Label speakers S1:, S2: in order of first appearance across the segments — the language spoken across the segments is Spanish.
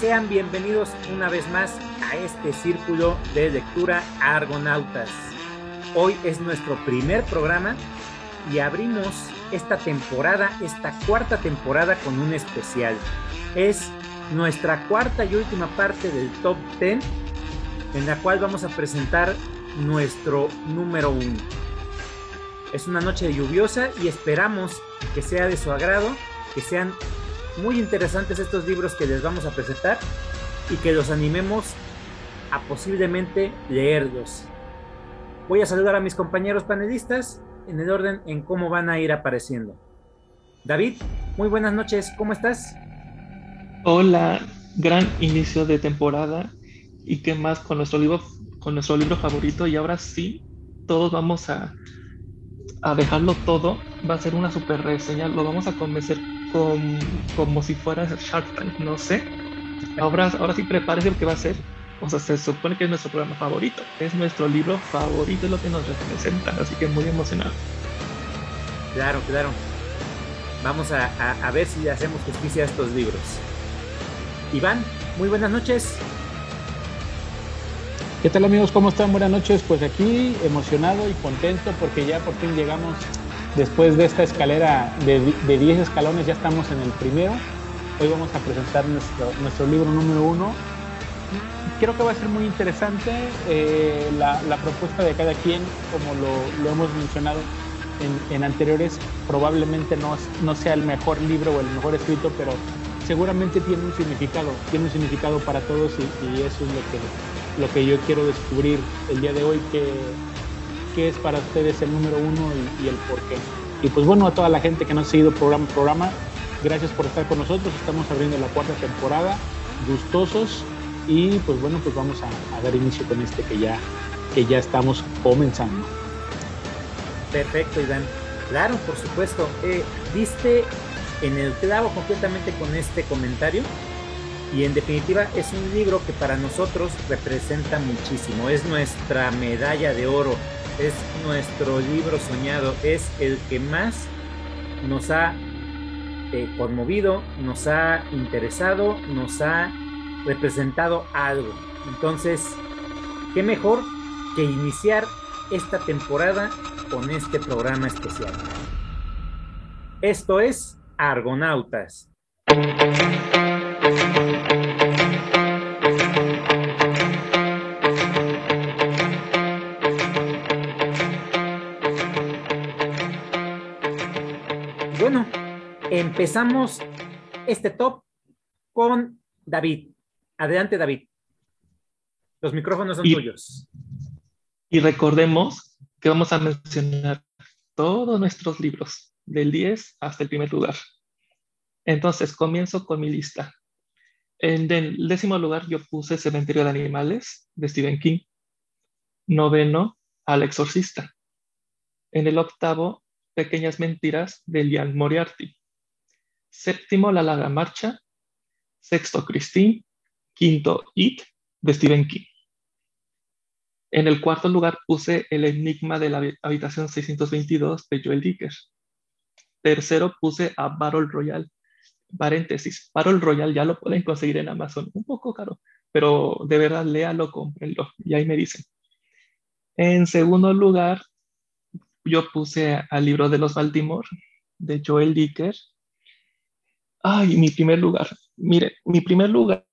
S1: Sean bienvenidos una vez más a este círculo de lectura Argonautas. Hoy es nuestro primer programa y abrimos esta temporada, esta cuarta temporada con un especial. Es nuestra cuarta y última parte del top 10 en la cual vamos a presentar nuestro número uno. Es una noche lluviosa y esperamos que sea de su agrado, que sean muy interesantes estos libros que les vamos a presentar y que los animemos a posiblemente leerlos. Voy a saludar a mis compañeros panelistas en el orden en cómo van a ir apareciendo. David, muy buenas noches, ¿cómo estás?
S2: Hola, gran inicio de temporada y qué más con nuestro libro, con nuestro libro favorito y ahora sí, todos vamos a, a dejarlo todo, va a ser una super reseña, lo vamos a convencer como si fuera Shark Tank, no sé. Ahora, ahora sí prepárese lo que va a ser. O sea, se supone que es nuestro programa favorito, es nuestro libro favorito, es lo que nos representa, así que muy emocionado.
S1: Claro, claro. Vamos a, a, a ver si hacemos justicia a estos libros. Iván, muy buenas noches.
S3: ¿Qué tal amigos? ¿Cómo están? Buenas noches. Pues aquí emocionado y contento porque ya por fin llegamos Después de esta escalera de, 10 escalones ya estamos en el primero. Hoy vamos a presentar nuestro, libro número uno. Creo que va a ser muy interesante eh, la, propuesta de cada quien, como lo, hemos mencionado en, anteriores, probablemente no, sea el mejor libro o el mejor escrito, pero seguramente tiene un significado, tiene un significado para todos y, eso es lo que, lo que yo quiero descubrir el día de hoy, que qué es para ustedes el número uno y, el por qué. Y pues bueno, a toda la gente que nos ha seguido programa programa, gracias por estar con nosotros. Estamos abriendo la cuarta temporada, gustosos y pues bueno, pues vamos a, dar inicio con este que ya, que ya estamos comenzando.
S1: Perfecto, Iván. Claro, por supuesto. Eh, diste en el clavo completamente con este comentario y en definitiva es un libro que para nosotros representa muchísimo. Es nuestra medalla de oro es nuestro libro soñado, es el que más nos ha eh, conmovido, nos ha interesado, nos ha representado algo. Entonces, ¿qué mejor que iniciar esta temporada con este programa especial? Esto es Argonautas. Empezamos este top con David. Adelante, David. Los micrófonos son tuyos.
S2: Y recordemos que vamos a mencionar todos nuestros libros, del 10 hasta el primer lugar. Entonces, comienzo con mi lista. En el décimo lugar yo puse Cementerio de Animales de Stephen King. Noveno, Al Exorcista. En el octavo, Pequeñas Mentiras de Lian Moriarty. Séptimo, La Larga Marcha. Sexto, Christine. Quinto, It, de Stephen King. En el cuarto lugar puse El Enigma de la Habitación 622 de Joel Dicker. Tercero puse a Battle Royale. Paréntesis, Battle Royale ya lo pueden conseguir en Amazon. Un poco caro, pero de verdad léalo, cómprenlo. Y ahí me dicen. En segundo lugar, yo puse al libro de los Baltimore de Joel Dicker. Ay, mi primer lugar. Mire, mi primer lugar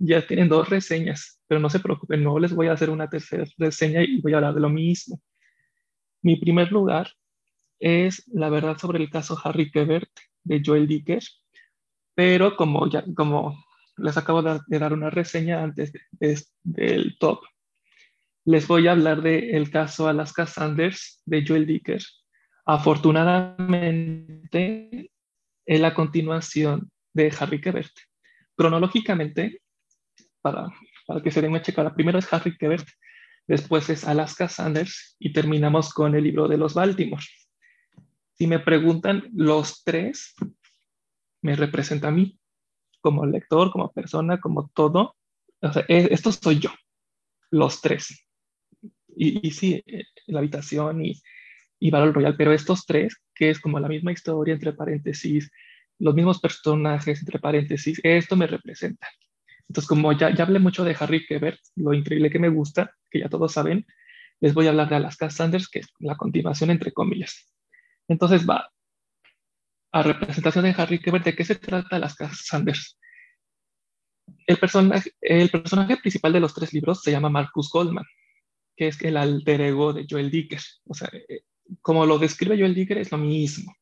S2: ya tienen dos reseñas, pero no se preocupen, no les voy a hacer una tercera reseña y voy a hablar de lo mismo. Mi primer lugar es La verdad sobre el caso Harry Quebert de Joel Dicker, pero como ya como les acabo de, dar una reseña antes del top, les voy a hablar del caso Alaska Sanders de Joel Dicker. Afortunadamente, es la continuación de Harry Quebert. Cronológicamente, para, para que se den una checada, primero es Harry Quebert, después es Alaska Sanders y terminamos con el libro de los Baltimore. Si me preguntan, los tres me representan a mí, como lector, como persona, como todo. O sea, esto soy yo, los tres y, sí, eh, la habitación y, y Battle Royale, pero estos tres, que es como la misma historia entre paréntesis, los mismos personajes entre paréntesis, esto me representa. Entonces, como ya, ya hablé mucho de Harry Quebert, lo increíble que me gusta, que ya todos saben, les voy a hablar de Alaska Sanders, que es la continuación entre comillas. Entonces va a representación de Harry Quebert, ¿de qué se trata Alaska Sanders? El personaje, el personaje principal de los tres libros se llama Marcus Goldman, que es el alter ego de Joel Dicker. O sea, eh, como lo describe Joel Dicker, es lo mismo.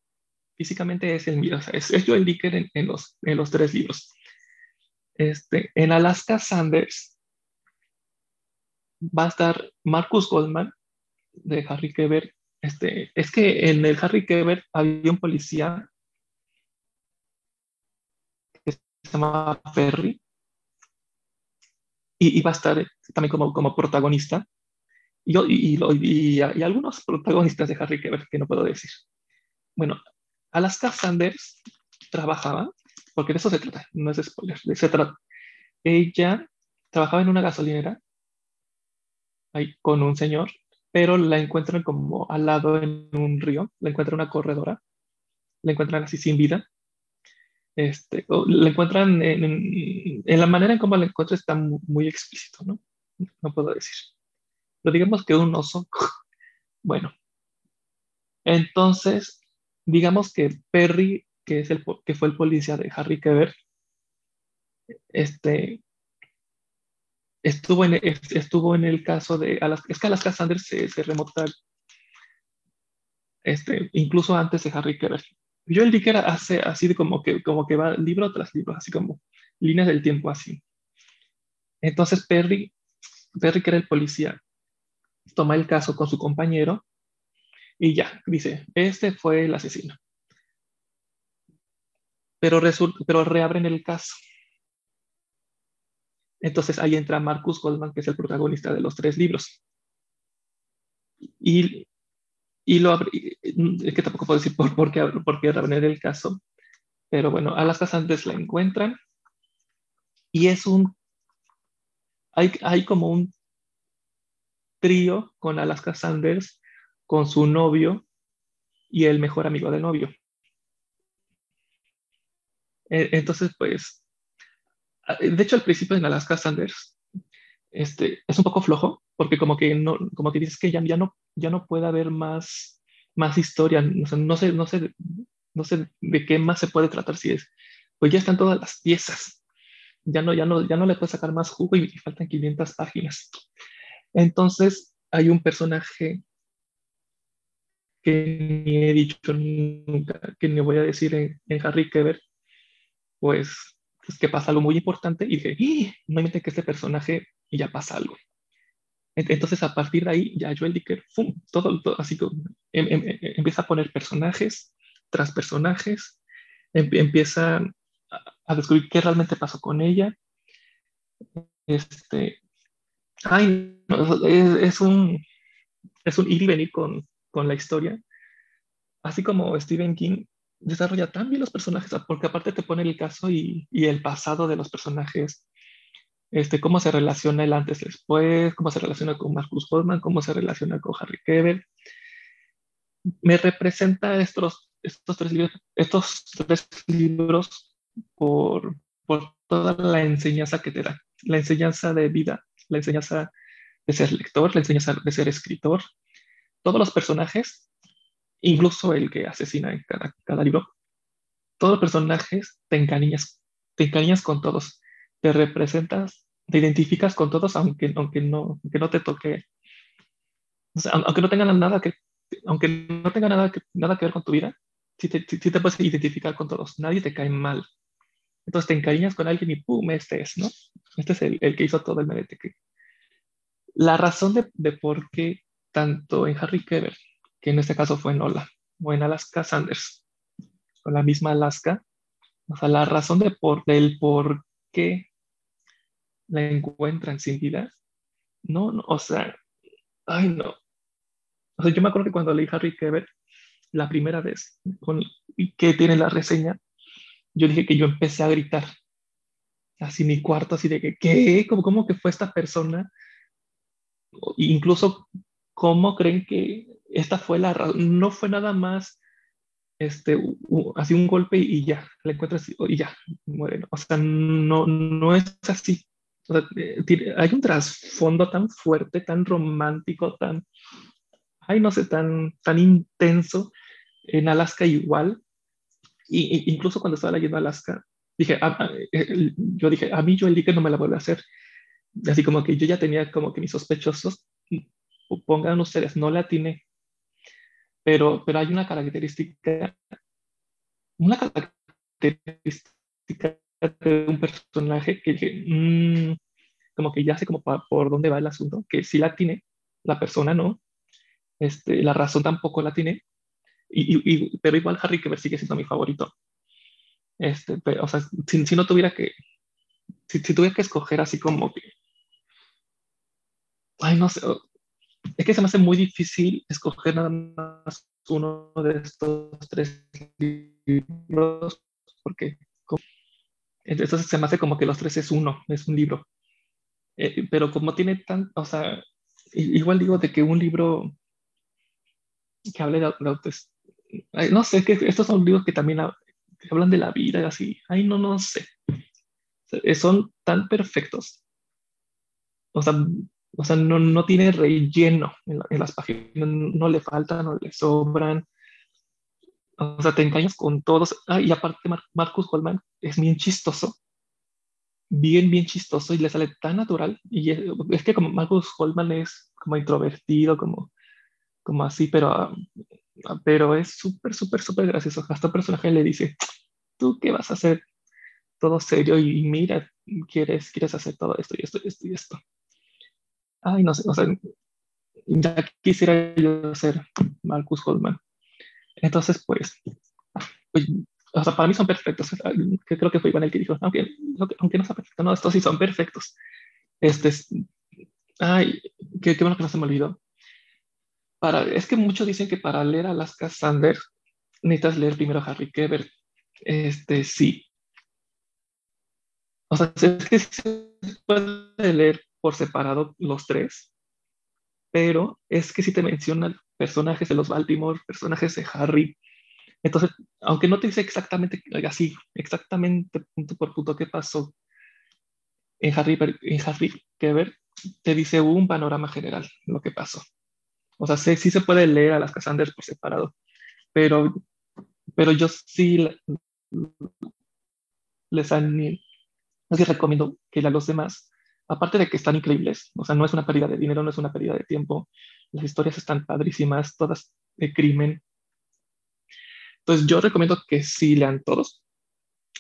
S2: Físicamente es el mismo, o sea, es, Joel Dicker en, los, en los tres libros. Este, en Alaska Sanders va a estar Marcus Goldman de Harry Quebert. Este, es que en el Harry Quebert había un policía que se llamaba Perry y, va a estar también como, como protagonista y, algunos protagonistas de Harry Quebert que no puedo decir. Bueno, Alaska Sanders trabajaba, porque de eso se trata, no es spoiler, se trata. Ella trabajaba en una gasolinera ahí con un señor, pero la encuentran como al lado en un río, la encuentran una corredora, la encuentran así sin vida. Este, la encuentran en, la manera en cómo la encuentran está muy, explícito, ¿no? No puedo decir. Pero digamos que un oso. bueno, entonces, digamos que Perry, que, es el, que fue el policía de Harry Keber, este, estuvo en, estuvo en el caso de es que Alaska Sanders se, se este, incluso antes de Harry Keber. Joel Dicker hace así de como que, como que va libro tras libro, así como líneas del tiempo así. Entonces Perry, Perry que era el policía, toma el caso con su compañero y ya, dice, este fue el asesino. Pero, pero reabren el caso entonces ahí entra Marcus Goldman, que es el protagonista de los tres libros. Y, y lo es que tampoco puedo decir por, por qué, por qué el caso, pero bueno, a las casantes la encuentran y es un, hay, hay como un trío con Alaska Sanders, con su novio y el mejor amigo del novio. E, entonces, pues, de hecho, al principio en Alaska Sanders este, es un poco flojo, porque como que, no, como que dices que ya, ya, no, ya no puede haber más, más historia, no sé, no, sé, no, sé, de qué más se puede tratar si es, pues ya están todas las piezas, ya no, ya no, ya no le puedes sacar más jugo y, faltan 500 páginas. Entonces, hay un personaje que ni he dicho nunca, que ni voy a decir en, Harry Keber, pues es que pasa algo muy importante y dije, ¡Ah! no me que este personaje y ya pasa algo. Entonces, a partir de ahí, ya Joel Dicker, ¡fum! Todo, así como em, em, em, empieza a poner personajes tras personajes, empieza a, descubrir qué realmente pasó con ella. Este, es, un, ir y venir con, la historia. Así como Stephen King desarrolla tan bien los personajes, porque aparte te pone el caso y, el pasado de los personajes, este, cómo se relaciona el antes después, cómo se relaciona con Marcus Goldman, cómo se relaciona con Harry Kevin. Me representa estos, tres, libros, por, por toda la enseñanza que te dan, la enseñanza de vida, la enseñanza de ser lector, la enseñanza de ser escritor. Todos los personajes incluso el que asesina en cada, cada libro, todos los personajes te encariñas, te encariñas con todos, te representas, te identificas con todos, aunque, aunque, no, aunque no te toque, aunque no tengan nada que, aunque no tenga nada que, nada que ver con tu vida, sí te, te puedes identificar con todos, nadie te cae mal. Entonces te encariñas con alguien y ¡pum! Este es, ¿no? Este es el, que hizo todo el merete. La razón de, de por qué tanto en Harry Keber que en este caso fue en Ola o en Alaska Sanders, con la misma Alaska. O sea, la razón de por, del por qué la encuentran sin vida, no, no, o sea, ay no. O sea, yo me acuerdo que cuando leí Harry Keber la primera vez con, que tiene la reseña, yo dije que yo empecé a gritar, así mi cuarto, así de que, ¿qué? ¿Cómo, cómo que fue esta persona? Incluso, ¿cómo creen que esta fue la no fue nada más este, así un golpe y ya, le encuentras y ya, muere. O sea, no, no es así. Eh, hay un trasfondo tan fuerte, tan romántico, tan, ay, no sé, tan, tan intenso en Alaska igual. Y, incluso cuando estaba leyendo Alaska, dije, ah, ah, eh, yo dije, a mí yo el no me la vuelve a hacer. Así como que yo ya tenía como que mis sospechosos, pongan ustedes, no la tiene. Pero, pero hay una característica, una característica de un personaje que dije, mm, como que ya sé como por dónde va el asunto, que si la tiene, la persona no, este, la razón tampoco la tiene, y, pero igual Harry que sigue siendo mi favorito. Este, pero, o sea, si, si, no tuviera que, si, si, tuviera que escoger así como que, ay, no sé, es que se me hace muy difícil escoger nada más uno de estos tres libros, porque entonces se me hace como que los tres es uno, es un libro. Eh, pero como tiene tan, o sea, igual digo de que un libro que hable de, de no sé, que estos son libros que también hablan de la vida y así, ay, no, no sé. Son tan perfectos. O sea, o sea no, no tiene relleno en, las páginas, no, le faltan, no le sobran. O sea, te engañas con todos. Ah, y aparte, Marcus Holman es bien chistoso. Bien, bien chistoso y le sale tan natural. Y es, que como Marcus Holman es como introvertido, como, como así, pero, ah, pero es súper, súper, súper gracioso. Hasta un personaje le dice, ¿tú qué vas a hacer? Todo serio y mira, quieres, quieres hacer todo esto y esto y esto y esto. Ay, no sé, o sea, ya quisiera yo ser Marcus Holman. Entonces, pues, pues, o sea, para mí son perfectos. Creo que fue Iván el que dijo, aunque, aunque no sea perfecto, no, estos sí son perfectos. Este, ay, qué, qué bueno que no se me olvidó. Es que muchos dicen que para leer Alaska Sander necesitas leer primero Harry Keber. Este, sí. O sea, es que se puede leer por separado los tres, pero es que si te mencionan personajes de los Baltimore, personajes de Harry, entonces, aunque no te dice exactamente así, exactamente punto por punto qué pasó en Harry, en Harry Keber, te dice un panorama general lo que pasó. O sea, sí, sí se puede leer a las Cassanders por separado, pero, pero yo sí les, les recomiendo que a los demás aparte de que están increíbles, o sea, no es una pérdida de dinero, no es una pérdida de tiempo, las historias están padrísimas, todas de crimen. Entonces yo recomiendo que sí lean todos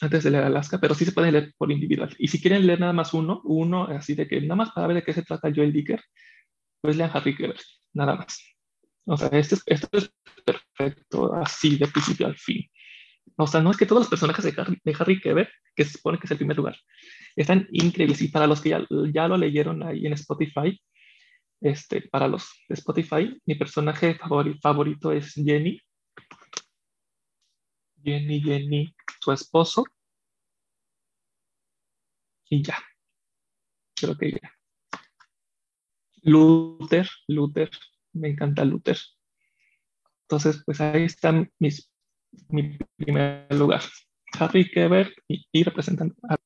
S2: antes de leer Alaska, pero sí se pueden leer por individual. Y si quieren leer nada más uno, uno así de que nada más para ver de qué se trata Joel Dicker, pues lean Harry Keber, nada más. O sea, este, es perfecto, así de principio al fin. O sea, no es que todos los personajes de Harry, de Harry que se supone que es el primer lugar, están increíbles. Y para los que ya, ya lo leyeron ahí en Spotify, este, para los de Spotify, mi personaje favorito es Jenny. Jenny, Jenny, su esposo. Y ya. Creo que ya. Luther, Luther, me encanta Luther. Entonces, pues ahí están mis, mi primer lugar. Harry Keber y, y representando a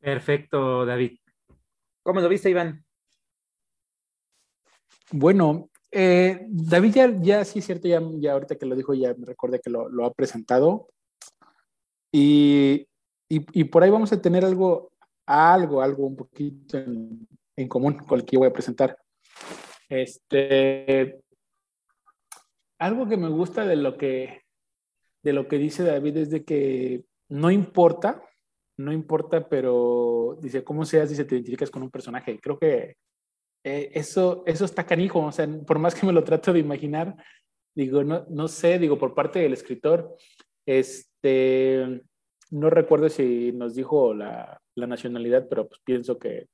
S1: Perfecto, David. ¿Cómo lo viste, Iván?
S3: Bueno, eh, David ya, ya sí es cierto, ya, ya ahorita que lo dijo, ya me recordé que lo, ha presentado. Y, y, por ahí vamos a tener algo, algo, algo un poquito en, en común con el que voy a presentar. Este, algo que me gusta de lo que, de lo que dice David es de que no importa no importa, pero dice, ¿cómo seas? Dice, te identificas con un personaje. Creo que eh, eso, eso está canijo, o sea, por más que me lo trato de imaginar, digo, no, no sé, digo, por parte del escritor, este, no recuerdo si nos dijo la, la nacionalidad, pero pues pienso que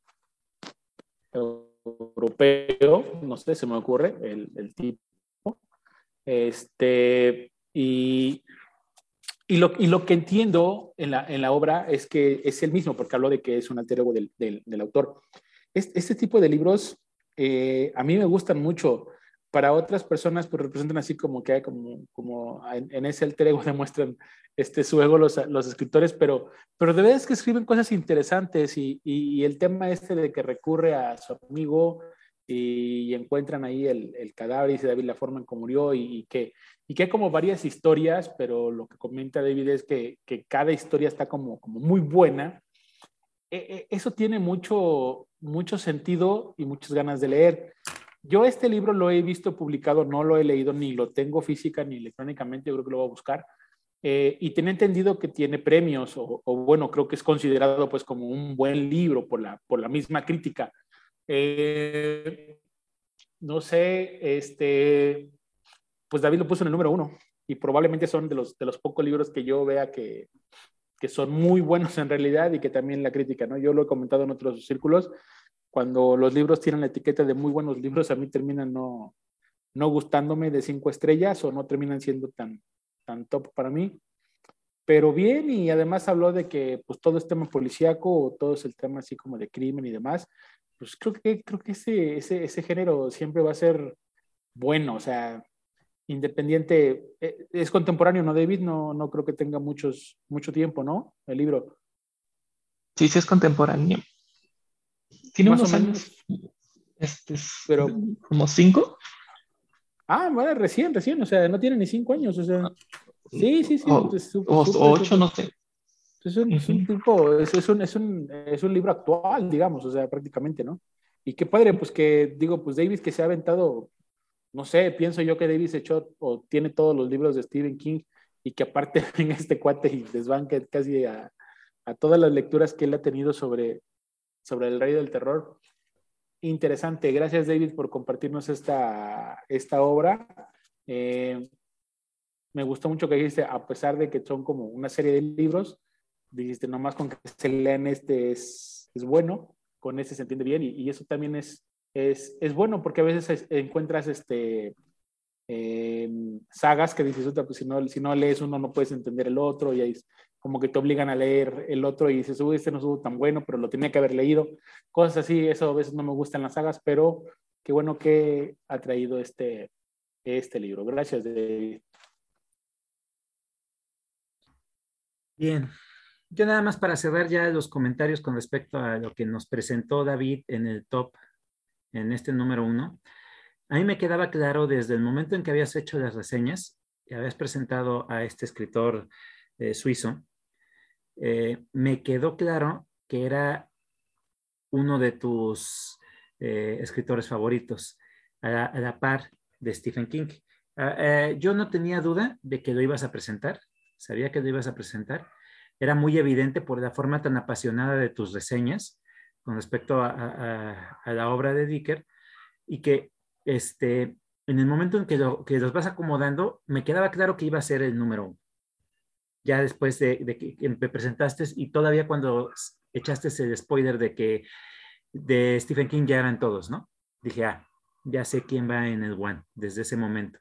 S3: europeo, no sé, se me ocurre el, tipo. Este, y y lo, y lo que entiendo en la, en la, obra es que es el mismo, porque hablo de que es un alter ego del, del, autor. Este, este, tipo de libros eh, a mí me gustan mucho. Para otras personas pues representan así como que hay como, como en, ese alter ego demuestran este, su ego los, los escritores, pero, pero de verdad es que escriben cosas interesantes y, y, el tema este de que recurre a su amigo y, encuentran ahí el, el, cadáver y dice David la forma en cómo murió y, que, y que hay como varias historias, pero lo que comenta David es que, que cada historia está como, como muy buena. E, e, eso tiene mucho, mucho sentido y muchas ganas de leer. Yo este libro lo he visto publicado, no lo he leído ni lo tengo física ni electrónicamente, yo creo que lo voy a buscar. Eh, y tenía entendido que tiene premios, o, bueno, creo que es considerado pues como un buen libro por la, por la misma crítica. Eh, no sé, este, pues David lo puso en el número uno y probablemente son de los, de los pocos libros que yo vea que, que son muy buenos en realidad y que también la crítica, ¿no? Yo lo he comentado en otros círculos, cuando los libros tienen la etiqueta de muy buenos libros, a mí terminan no, no gustándome de cinco estrellas o no terminan siendo tan, tan top para mí. Pero bien, y además habló de que pues todo es tema policíaco o todo es el tema así como de crimen y demás. Pues creo que, creo que ese, ese, ese género siempre va a ser bueno, o sea, independiente, eh, es contemporáneo, ¿no, David? No, no creo que tenga muchos, mucho tiempo, ¿no? El libro.
S2: Sí, sí es contemporáneo. Tiene unos años. Este, pero, ¿Como cinco?
S3: Ah, bueno, recién, recién, o sea, no tiene ni cinco años, o sea. Sí, sí, sí.
S2: O, ocho, no sé.
S3: Es un, es un tipo, es, es, un, es, un, es un libro actual, digamos, o sea, prácticamente, ¿no? Y qué padre, pues que, digo, pues Davis que se ha aventado, no sé, pienso yo que Davis echó o tiene todos los libros de Stephen King y que aparte en este cuate y desbanque casi a, a todas las lecturas que él ha tenido sobre, sobre el rey del terror. Interesante. Gracias, David, por compartirnos esta, esta obra. Eh, me gustó mucho que dijiste, a pesar de que son como una serie de libros, dijiste, nomás con que se lean este es, es bueno, con ese se entiende bien, y, eso también es, es, es, bueno, porque a veces encuentras este, eh, sagas que dices, pues si no, si no lees uno no puedes entender el otro, y ahí como que te obligan a leer el otro y dices, uy, este no estuvo tan bueno, pero lo tenía que haber leído. Cosas así, eso a veces no me gustan las sagas, pero qué bueno que ha traído este, este libro. Gracias, David.
S1: Bien. Yo nada más para cerrar ya los comentarios con respecto a lo que nos presentó David en el top, en este número uno. A mí me quedaba claro desde el momento en que habías hecho las reseñas y habías presentado a este escritor eh, suizo, eh, me quedó claro que era uno de tus eh, escritores favoritos, a la, par de Stephen King. Ah, eh, yo no tenía duda de que lo ibas a presentar, sabía que lo ibas a presentar. Era muy evidente por la forma tan apasionada de tus reseñas con respecto a, la obra de Dicker y que este, en el momento en que, que los vas acomodando, me quedaba claro que iba a ser el número uno ya después de, que me presentaste y todavía cuando echaste el spoiler de que de Stephen King ya eran todos, ¿no? Dije, ah, ya sé quién va en el One desde ese momento.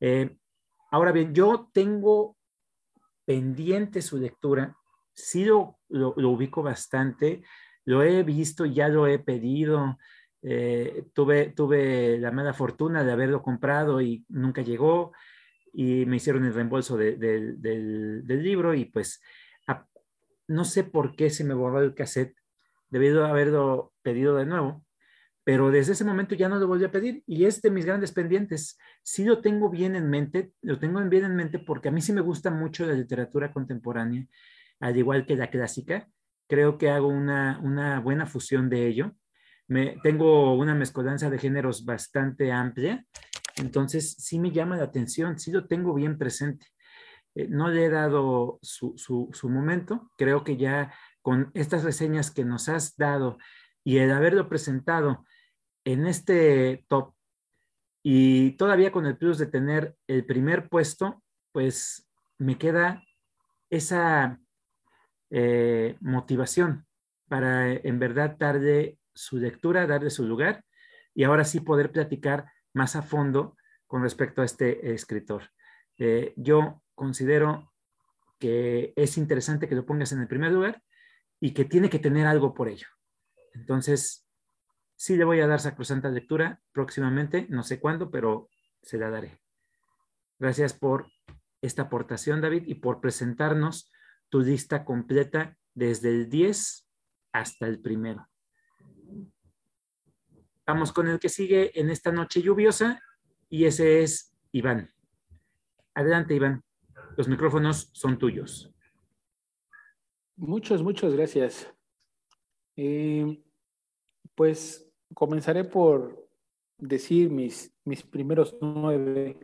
S1: Eh, ahora bien, yo tengo pendiente su lectura, sí lo, lo, ubico bastante, lo he visto, ya lo he pedido, eh, tuve, tuve la mala fortuna de haberlo comprado y nunca llegó y me hicieron el reembolso del, libro y pues no sé por qué se me borró el cassette, debido a haberlo pedido de nuevo, pero desde ese momento ya no lo volví a pedir y es de mis grandes pendientes. Sí lo tengo bien en mente, lo tengo bien en mente porque a mí sí me gusta mucho la literatura contemporánea, al igual que la clásica. Creo que hago una, una buena fusión de ello. Me, tengo una mezcolanza de géneros bastante amplia entonces, sí me llama la atención, sí lo tengo bien presente. Eh, no le he dado su, momento. Creo que ya con estas reseñas que nos has dado y el haberlo presentado en este top y todavía con el plus de tener el primer puesto, pues me queda esa eh, motivación para en verdad darle su lectura, darle su lugar y ahora sí poder platicar más a fondo con respecto a este escritor. Eh, yo considero que es interesante que lo pongas en el primer lugar y que tiene que tener algo por ello. Entonces, Sí le voy a dar sacrosanta lectura próximamente, no sé cuándo, pero se la daré. Gracias por esta aportación, David, y por presentarnos tu lista completa desde el 10 hasta el primero. Vamos con el que sigue en esta noche lluviosa y ese es Iván. Adelante, Iván. Los micrófonos son tuyos.
S3: Muchas, muchas gracias. Eh, pues comenzaré por decir mis, mis primeros nueve.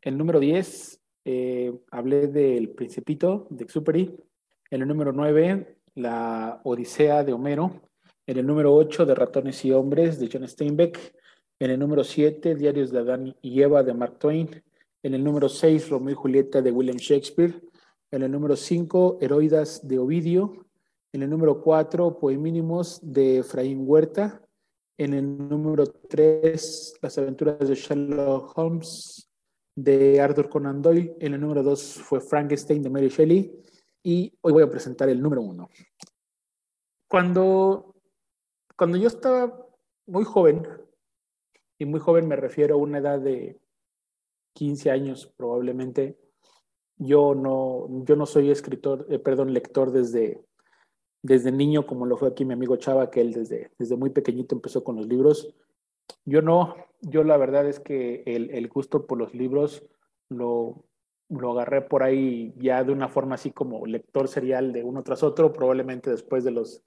S3: El número 10, eh, hablé del Principito de Exuperi. En el número 9, La Odisea de Homero. En el número 8, de Ratones y Hombres, de John Steinbeck. En el número 7, Diarios de Adán y Eva, de Mark Twain. En el número 6, Romeo y Julieta, de William Shakespeare. En el número 5, Heroidas, de Ovidio. En el número 4, Poemínimos, de Efraín Huerta. En el número 3, Las aventuras de Sherlock Holmes, de Arthur Conan Doyle. En el número 2 fue Frankenstein, de Mary Shelley. Y hoy voy a presentar el número 1. Cuando cuando yo estaba muy joven, y muy joven me refiero a una edad de 15 años probablemente, yo no, yo no soy escritor, eh, perdón, lector desde, desde niño, como lo fue aquí mi amigo Chava, que él desde, desde muy pequeñito empezó con los libros. Yo no, yo la verdad es que el, el gusto por los libros lo, lo agarré por ahí ya de una forma así como lector serial de uno tras otro, probablemente después de los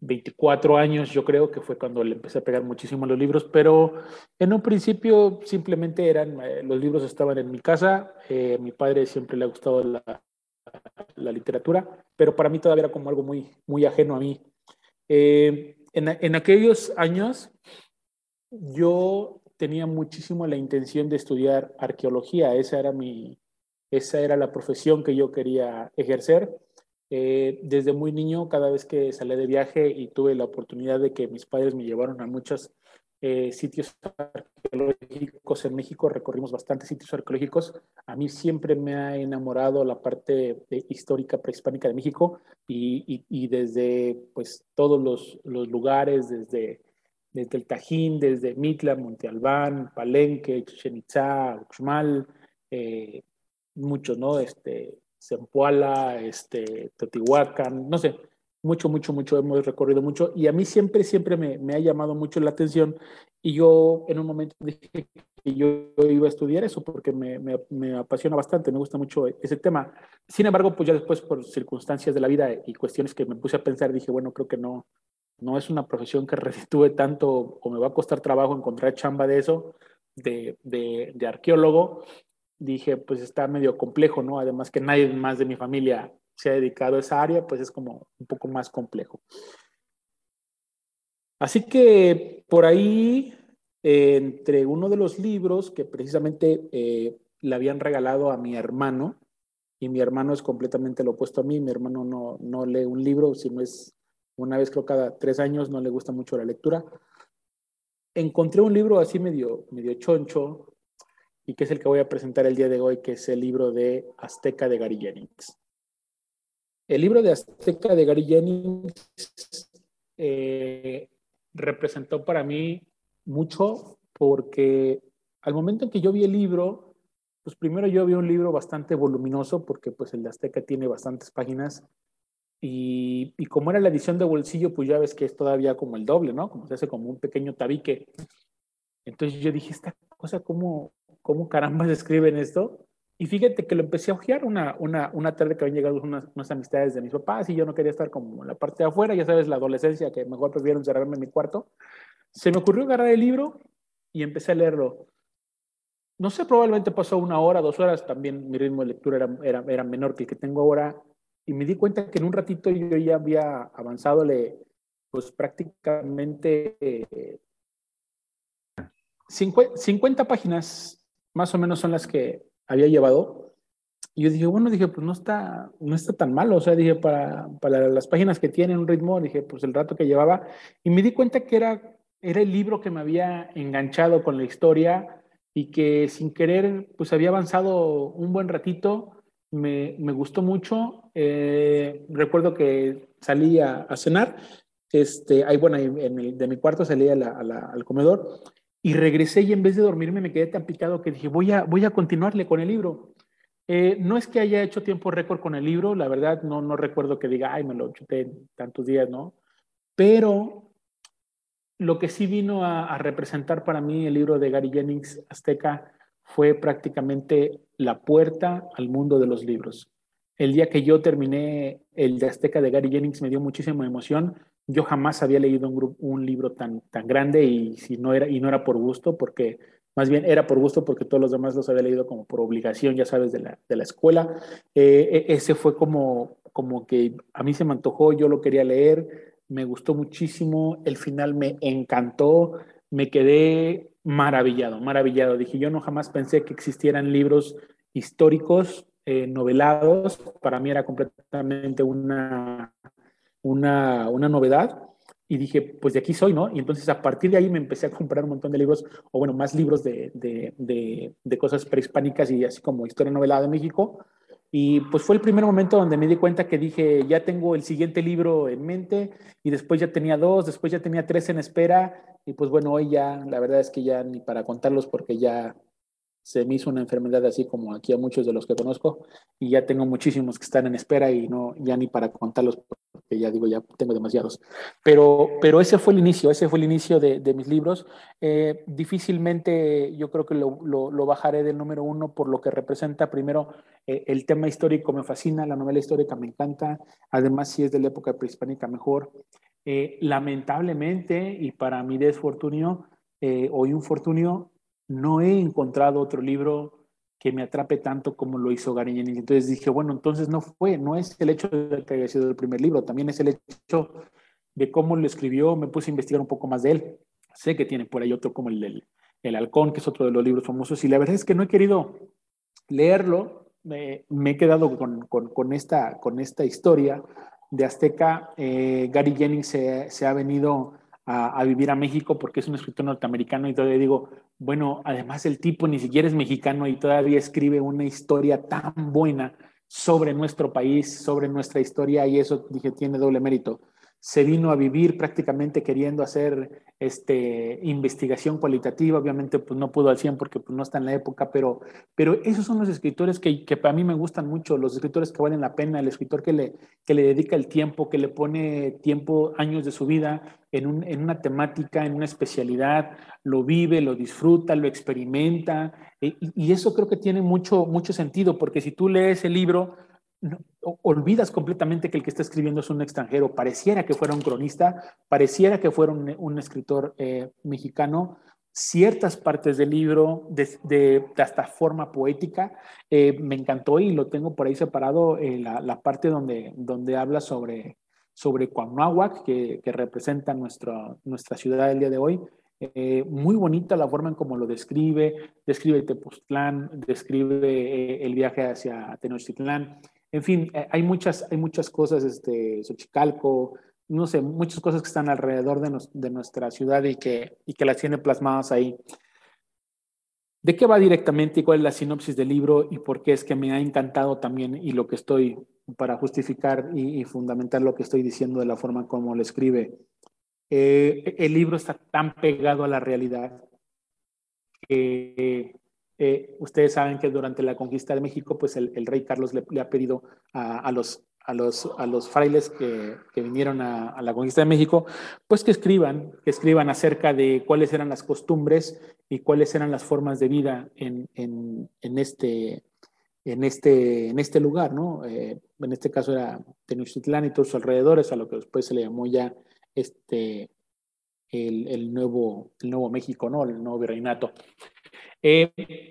S3: 24 años, yo creo que fue cuando le empecé a pegar muchísimo los libros, pero en un principio simplemente eran, eh, los libros estaban en mi casa, eh, a mi padre siempre le ha gustado la, la, literatura, pero para mí todavía era como algo muy, muy ajeno a mí. Eh, en, en aquellos años yo tenía muchísimo la intención de estudiar arqueología, esa era mi, esa era la profesión que yo quería ejercer. Eh, desde muy niño, cada vez que salí de viaje y tuve la oportunidad de que mis padres me llevaron a muchos eh, sitios arqueológicos en México, recorrimos bastantes sitios arqueológicos. A mí siempre me ha enamorado la parte histórica prehispánica de México y, desde pues, todos los, lugares, desde, desde el Tajín, desde Mitla, Monte Albán, Palenque, Chichen Itzá, Uxmal, eh, muchos, ¿no? Este, Zempoala, este, Teotihuacán, no sé, mucho, mucho, mucho, hemos recorrido mucho y a mí siempre, siempre me, me, ha llamado mucho la atención y yo en un momento dije que yo iba a estudiar eso porque me, me, me, apasiona bastante, me gusta mucho ese tema. Sin embargo, pues ya después por circunstancias de la vida y cuestiones que me puse a pensar, dije, bueno, creo que no, no es una profesión que reditúe tanto o me va a costar trabajo encontrar chamba de eso, de, de, de arqueólogo dije, pues está medio complejo, ¿no? Además que nadie más de mi familia se ha dedicado a esa área, pues es como un poco más complejo. Así que por ahí, entre uno de los libros que precisamente eh, le habían regalado a mi hermano, y mi hermano es completamente lo opuesto a mí, mi hermano no, no lee un libro, sino es una vez creo cada tres años, no le gusta mucho la lectura. Encontré un libro así medio, medio choncho, y que es el que voy a presentar el día de hoy, que es el libro de Azteca de Gary Jennings. El libro de Azteca de Gary Jennings eh, representó para mí mucho porque al momento en que yo vi el libro, pues primero yo vi un libro bastante voluminoso porque pues el de Azteca tiene bastantes páginas y, y, como era la edición de bolsillo, pues ya ves que es todavía como el doble, ¿no? Como se hace como un pequeño tabique. Entonces yo dije, esta cosa, ¿cómo, cómo caramba se escribe en esto? Y fíjate que lo empecé a ojear una, una, una tarde que habían llegado unas, unas, amistades de mis papás y yo no quería estar como en la parte de afuera, ya sabes, la adolescencia, que mejor prefiero encerrarme en mi cuarto. Se me ocurrió agarrar el libro y empecé a leerlo. No sé, probablemente pasó una hora, dos horas, también mi ritmo de lectura era, era, era menor que el que tengo ahora y me di cuenta que en un ratito yo ya había avanzado, pues prácticamente eh, 50 páginas más o menos son las que había llevado. Y yo dije, bueno, dije, pues no está, no está tan malo. O sea, dije, para, para las páginas que tienen un ritmo, dije, pues el rato que llevaba. Y me di cuenta que era, era el libro que me había enganchado con la historia y que sin querer, pues había avanzado un buen ratito. Me, me gustó mucho. Eh, recuerdo que salí a, a cenar este, ahí, bueno, de mi cuarto salí al comedor y regresé y en vez de dormirme me quedé tan picado que dije, voy a, voy a continuarle con el libro. Eh, no es que haya hecho tiempo récord con el libro, la verdad no, no recuerdo que diga, ay, me lo chuté tantos días, ¿no? Pero lo que sí vino a, representar para mí el libro de Gary Jennings, Azteca, fue prácticamente la puerta al mundo de los libros. El día que yo terminé el de Azteca de Gary Jennings me dio muchísima emoción. Yo jamás había leído un, un libro tan, tan grande y, si no era, y no era por gusto, porque más bien era por gusto porque todos los demás los había leído como por obligación, ya sabes, de la, de la escuela. Eh, e, ese fue como, como que a mí se me antojó, yo lo quería leer, me gustó muchísimo, el final me encantó, me quedé maravillado, maravillado. Dije, yo no jamás pensé que existieran libros históricos eh, novelados, para mí era completamente una, una, una novedad. Y dije, pues de aquí soy, ¿no? Y entonces a partir de ahí me empecé a comprar un montón de libros, o bueno, más libros de, de, de, de cosas prehispánicas y así como historia novelada de México. Y pues fue el primer momento donde me di cuenta que dije, ya tengo el siguiente libro en mente y después ya tenía dos, después ya tenía tres en espera y pues bueno, hoy ya la verdad es que ya ni para contarlos porque ya se me hizo una enfermedad así como aquí a muchos de los que conozco y ya tengo muchísimos que están en espera y no ya ni para contarlos porque ya digo ya tengo demasiados. Pero pero ese fue el inicio ese fue el inicio de, de mis libros. Eh, difícilmente yo creo que lo, lo, lo, bajaré del número uno por lo que representa. Primero eh, el tema histórico me fascina la novela histórica me encanta además si es de la época prehispánica mejor. Eh, lamentablemente y para mi desfortunio o infortunio no he encontrado otro libro que me atrape tanto como lo hizo Gary Jennings. Entonces dije, bueno, entonces no fue, no es el hecho de que haya sido el primer libro, también es el hecho de cómo lo escribió, me puse a investigar un poco más de él. Sé que tiene por ahí otro como el del el Halcón, que es otro de los libros famosos, y la verdad es que no he querido leerlo, me, he quedado con, esta, con esta historia de Azteca. Eh, Gary Jennings se, se ha venido a, vivir a México porque es un escritor norteamericano y todavía digo, bueno, además el tipo ni siquiera es mexicano y todavía escribe una historia tan buena sobre nuestro país, sobre nuestra historia y eso dije tiene doble mérito se vino a vivir prácticamente queriendo hacer este, investigación cualitativa, obviamente pues no pudo al 100 porque pues, no está en la época, pero, pero esos son los escritores que, que para mí me gustan mucho, los escritores que valen la pena, el escritor que le, que le dedica el tiempo, que le pone tiempo, años de su vida en, un, en una temática, en una especialidad, lo vive, lo disfruta, lo experimenta, y, y eso creo que tiene mucho, mucho sentido, porque si tú lees el libro, olvidas completamente que el que está escribiendo es un extranjero, pareciera que fuera un cronista, pareciera que fuera un, escritor eh, mexicano, ciertas partes del libro, de, hasta forma poética, eh, me encantó y lo tengo por ahí separado, eh, la, parte donde, donde habla sobre, sobre Cuauhnáhuac, que, que representa nuestra, nuestra ciudad del día de hoy, muy bonita la forma en cómo lo describe, describe Tepoztlán, describe el viaje hacia Tenochtitlán, en fin, eh, hay muchas, hay muchas cosas, este, Xochicalco, no sé, muchas cosas que están alrededor de, de nuestra ciudad y que, y que las tiene plasmadas ahí. ¿De qué va directamente y cuál es la sinopsis del libro y por qué es que me ha encantado también y lo que estoy para justificar y, fundamentar lo que estoy diciendo de la forma como lo escribe? Eh, el libro está tan pegado a la realidad que eh, ustedes saben que durante la conquista de México, pues el, rey Carlos le, ha pedido a, los, frailes que, vinieron a, la conquista de México, pues que escriban, que escriban acerca de cuáles eran las costumbres y cuáles eran las formas de vida en, este, este, este lugar, ¿no? Eh, en este caso era Tenochtitlán y todos sus alrededores, a lo que después se le llamó ya este, el, nuevo, el nuevo México, ¿no? El nuevo virreinato. Eh,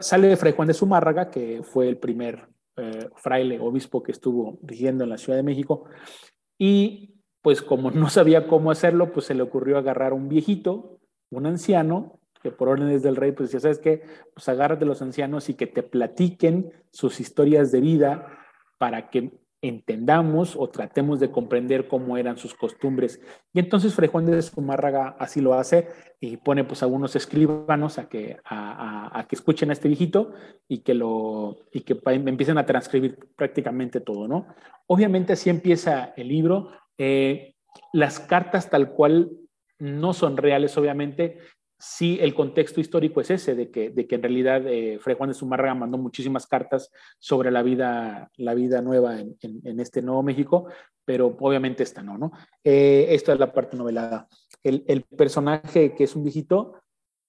S3: sale Fray Juan de Zumárraga, que fue el primer eh, fraile obispo que estuvo rigiendo en la Ciudad de México, y pues como no sabía cómo hacerlo, pues se le ocurrió agarrar a un viejito, un anciano, que por órdenes del rey, pues decía, ¿sabes qué? Pues agárrate a los ancianos y que te platiquen sus historias de vida para que entendamos o tratemos de comprender cómo eran sus costumbres. Y entonces Fray Juan de Zumárraga así lo hace y pone pues a unos escribanos a que, a, que escuchen a este viejito y que, lo, y que empiecen a transcribir prácticamente todo, ¿no? Obviamente así empieza el libro, Eh, las cartas tal cual no son reales, obviamente, sí el contexto histórico es ese, de que, de que en realidad eh, Fray Juan de Zumárraga mandó muchísimas cartas sobre la vida, la vida nueva en, este Nuevo México, pero obviamente esta no, ¿no? Eh, esta es la parte novelada. El, el, personaje que es un viejito,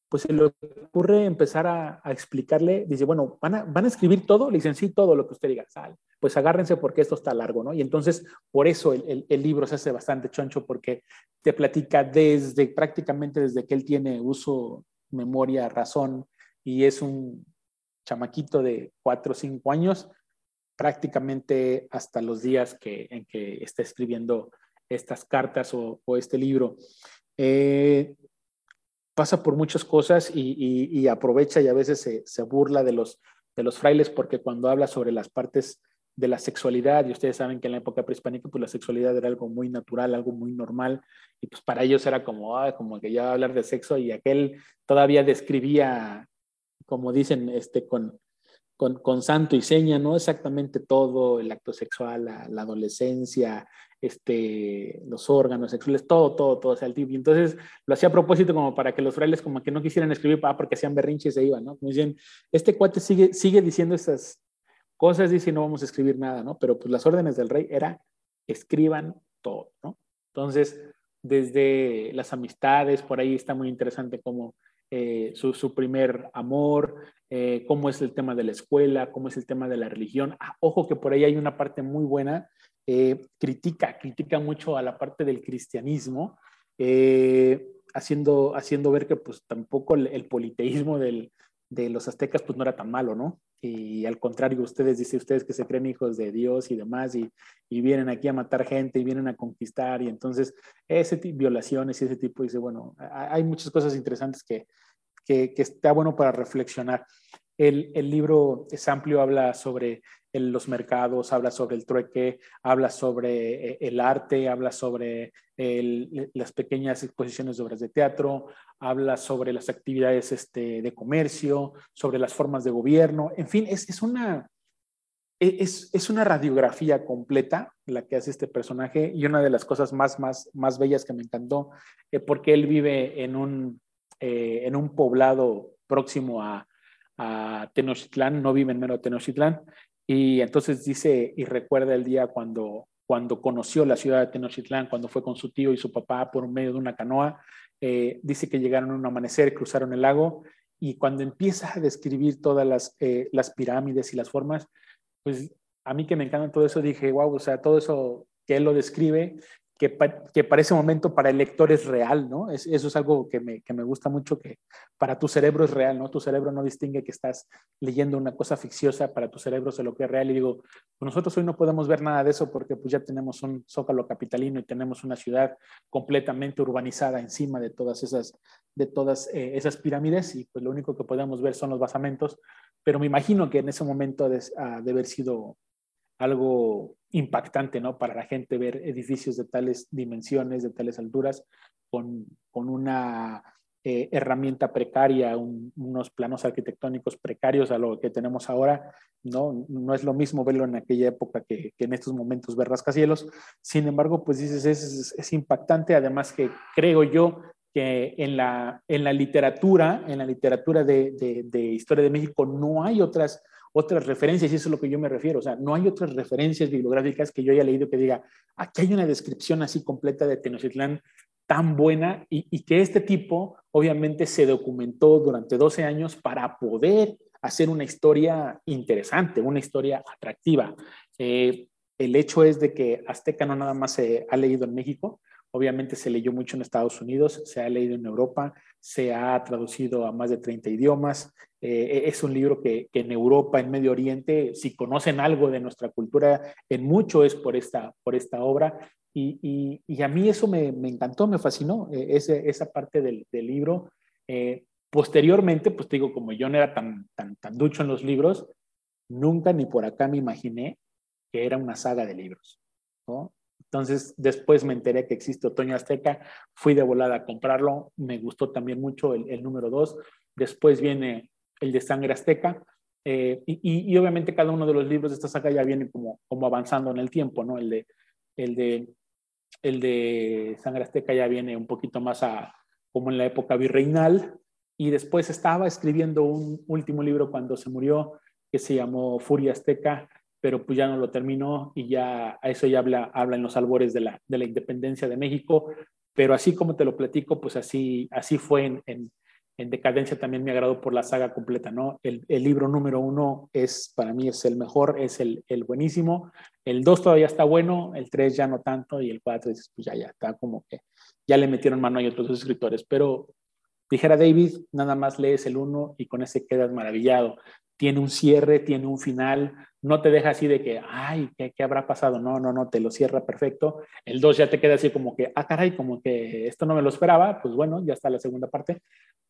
S3: pues se le ocurre empezar a, explicarle, dice, bueno, ¿van a, ¿van a, escribir todo? Le dicen, sí, todo lo que usted diga, sale. Pues agárrense porque esto está largo, ¿no? Y entonces, por eso el, libro se hace bastante choncho, porque te platica desde, prácticamente desde que él tiene uso, memoria, razón, y es un chamaquito de cuatro o cinco años, prácticamente hasta los días que, en que está escribiendo estas cartas o, o este libro. Eh, pasa por muchas cosas y, aprovecha y a veces se, burla de los, frailes porque cuando habla sobre las partes de la sexualidad, y ustedes saben que en la época prehispánica pues la sexualidad era algo muy natural, algo muy normal, y pues para ellos era como, ah, como que ya hablar de sexo y aquel todavía describía, como dicen, este, con, con, con, santo y seña, ¿no? Exactamente todo, el acto sexual, la, adolescencia, este, los órganos sexuales, todo, todo, todo, o sea, el tipo. Y entonces lo hacía a propósito como para que los frailes como que no quisieran escribir, ah, porque hacían berrinches se iban, ¿no? Como dicen, este cuate sigue, sigue diciendo esas cosas, dice, no vamos a escribir nada, ¿no? Pero pues las órdenes del rey era, escriban todo, ¿no? Entonces, desde las amistades, por ahí está muy interesante como eh, su, su, primer amor, eh, cómo es el tema de la escuela, cómo es el tema de la religión. Ah, ojo que por ahí hay una parte muy buena, eh, critica, critica mucho a la parte del cristianismo, eh, haciendo, haciendo ver que pues tampoco el, politeísmo del, de los aztecas pues no era tan malo, ¿no? Y al contrario, ustedes, dice ustedes que se creen hijos de Dios y demás, y, y vienen aquí a matar gente y vienen a conquistar, y entonces ese tipo, violaciones y ese tipo, dice, bueno, hay muchas cosas interesantes que, que, que está bueno para reflexionar. El, el, libro es amplio, habla sobre el, los mercados, habla sobre el trueque, habla sobre eh, el arte, habla sobre el, las pequeñas exposiciones de obras de teatro, habla sobre las actividades este, de comercio, sobre las formas de gobierno, en fin, es, es una, es, es, una radiografía completa la que hace este personaje y una de las cosas más, más, más bellas que me encantó, eh, porque él vive en un, eh, en un poblado próximo a, a Tenochtitlán, no vive en mero Tenochtitlán, y entonces dice y recuerda el día cuando, cuando conoció la ciudad de Tenochtitlán, cuando fue con su tío y su papá por medio de una canoa, eh, dice que llegaron a un amanecer, cruzaron el lago, y cuando empieza a describir todas las, eh, las pirámides y las formas, pues a mí que me encanta todo eso, dije, wow, o sea, todo eso que él lo describe, que, para ese momento para el lector es real, ¿no? Es, eso es algo que me, gusta mucho, que para tu cerebro es real, ¿no? Tu cerebro no distingue que estás leyendo una cosa ficciosa, para tu cerebro es lo que es real. Y digo, pues nosotros hoy no podemos ver nada de eso porque pues ya tenemos un zócalo capitalino y tenemos una ciudad completamente urbanizada encima de todas esas, de todas, eh, esas pirámides y pues lo único que podemos ver son los basamentos, pero me imagino que en ese momento ha de haber sido algo impactante, ¿no? Para la gente ver edificios de tales dimensiones, de tales alturas, con, con una eh, herramienta precaria, un, unos planos arquitectónicos precarios a lo que tenemos ahora, ¿no? No es lo mismo verlo en aquella época que, que en estos momentos ver rascacielos. Sin embargo, pues dices, es, es, impactante, además que creo yo que en la, en la literatura, en la literatura de, de, de historia de México no hay otras otras referencias, y eso es lo que yo me refiero. O sea, no hay otras referencias bibliográficas que yo haya leído que diga, aquí hay una descripción así completa de Tenochtitlán tan buena y, que este tipo obviamente se documentó durante 12 años para poder hacer una historia interesante, una historia atractiva. Eh, el hecho es de que Azteca no nada más se ha leído en México, Obviamente se leyó mucho en Estados Unidos, se ha leído en Europa, se ha traducido a más de 30 idiomas. Eh, es un libro que, en Europa, en Medio Oriente, si conocen algo de nuestra cultura, en mucho es por esta, por esta obra. Y, a mí eso me, encantó, me fascinó, eh, esa parte del, libro. Eh, posteriormente, pues digo, como yo no era tan, tan, tan ducho en los libros, nunca ni por acá me imaginé que era una saga de libros. ¿no? Entonces, después me enteré que existe Otoño Azteca, fui de volada a comprarlo, me gustó también mucho el, número dos. Después viene el de Sangre Azteca, eh, y, y, obviamente cada uno de los libros de esta saga ya viene como, como avanzando en el tiempo, ¿no? El de, el de el de Sangre Azteca ya viene un poquito más a como en la época virreinal, y después estaba escribiendo un último libro cuando se murió, que se llamó Furia Azteca, pero pues ya no lo terminó y ya a eso ya habla, habla en los albores de la, de la independencia de México, pero así como te lo platico, pues así, así fue en, en, en Decadencia también me agradó por la saga completa, ¿no? El, el, libro número uno es, para mí es el mejor, es el, el buenísimo, el dos todavía está bueno, el tres ya no tanto y el cuatro pues ya, ya está como que ya le metieron mano a otros escritores, pero dijera David, nada más lees el uno y con ese quedas maravillado. Tiene un cierre, tiene un final, no te deja así de que, ay, ¿qué, qué habrá pasado? No, no, no, te lo cierra perfecto. El 2 ya te queda así como que, ah, caray, como que esto no me lo esperaba, pues bueno, ya está la segunda parte.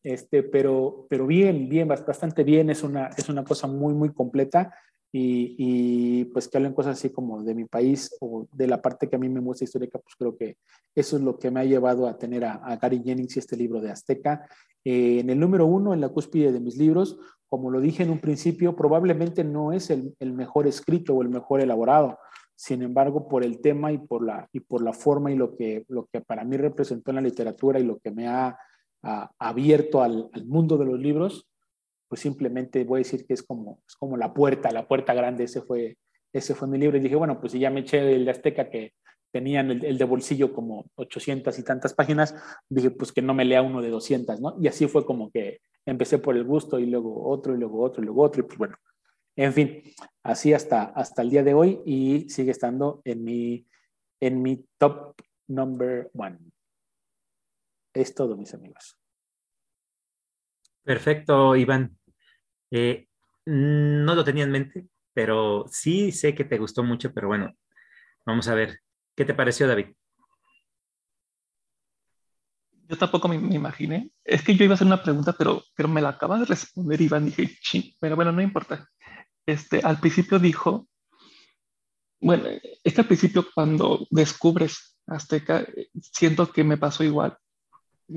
S3: Este, pero, pero bien, bien, bastante bien, es una, es una cosa muy, muy completa. Y, pues que hablen cosas así como de mi país o de la parte que a mí me muestra histórica, pues creo que eso es lo que me ha llevado a tener a, a Gary Jennings y este libro de Azteca. Eh, en el número uno, en la cúspide de mis libros, como lo dije en un principio, probablemente no es el, mejor escrito o el mejor elaborado. Sin embargo, por el tema y por la, y por la forma y lo que, lo que para mí representó en la literatura y lo que me ha, abierto al, mundo de los libros, pues simplemente voy a decir que es como, es como la puerta, la puerta grande, ese fue, ese fue mi libro. Y dije, bueno, pues si ya me eché el de Azteca que tenían el, el, de bolsillo como 800 y tantas páginas, dije, pues que no me lea uno de 200, ¿no? Y así fue como que empecé por el gusto y luego otro y luego otro y luego otro y pues bueno, en fin, así hasta, hasta el día de hoy y sigue estando en mi, en mi top number one. Es todo, mis amigos.
S1: Perfecto, Iván. Eh, no lo tenía en mente, pero sí sé que te gustó mucho, pero bueno, vamos a ver. ¿Qué te pareció, David?
S2: Yo tampoco me, imaginé. Es que yo iba a hacer una pregunta, pero, pero me la acaba de responder Iván. Dije, ching, pero bueno, no importa. Este, al principio dijo, bueno, es que al principio cuando descubres Azteca, siento que me pasó igual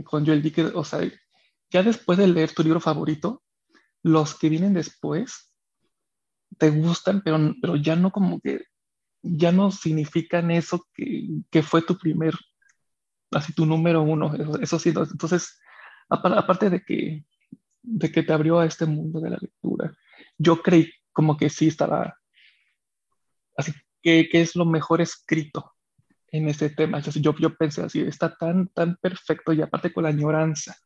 S2: con Joel Dicker, o sea, ya después de leer tu libro favorito, los que vienen después te gustan, pero, pero ya no como que, ya no significan eso que, que fue tu primer así tu número uno, eso, eso sí. Entonces, aparte de que, de que te abrió a este mundo de la lectura, yo creí como que sí estaba, así que, que es lo mejor escrito en ese tema. Yo, yo pensé así, está tan, tan perfecto y aparte con la añoranza.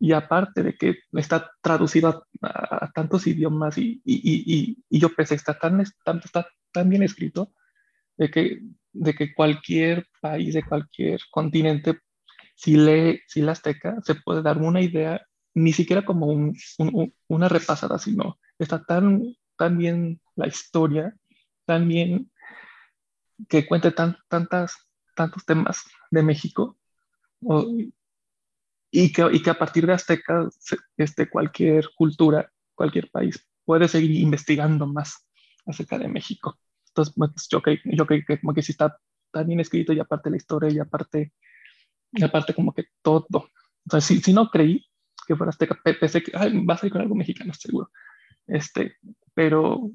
S2: Y aparte de que está traducido a, tantos idiomas y, y, y, y, yo pensé, está tan, está tan bien escrito de que de que cualquier país, de cualquier continente, si lee, si la azteca, se puede dar una idea, ni siquiera como un, un, una repasada, sino está tan, tan bien la historia, tan bien que cuente tan, tantas, tantos temas de México, o, y, que, y que a partir de azteca, este, cualquier cultura, cualquier país puede seguir investigando más acerca de México. Entonces, pues, yo creo, yo creo que como que sí está tan bien escrito y aparte la historia y aparte, y aparte como que todo. Entonces, si, si no creí que fuera Azteca, pensé que ay, va a salir con algo mexicano, seguro. Este, pero,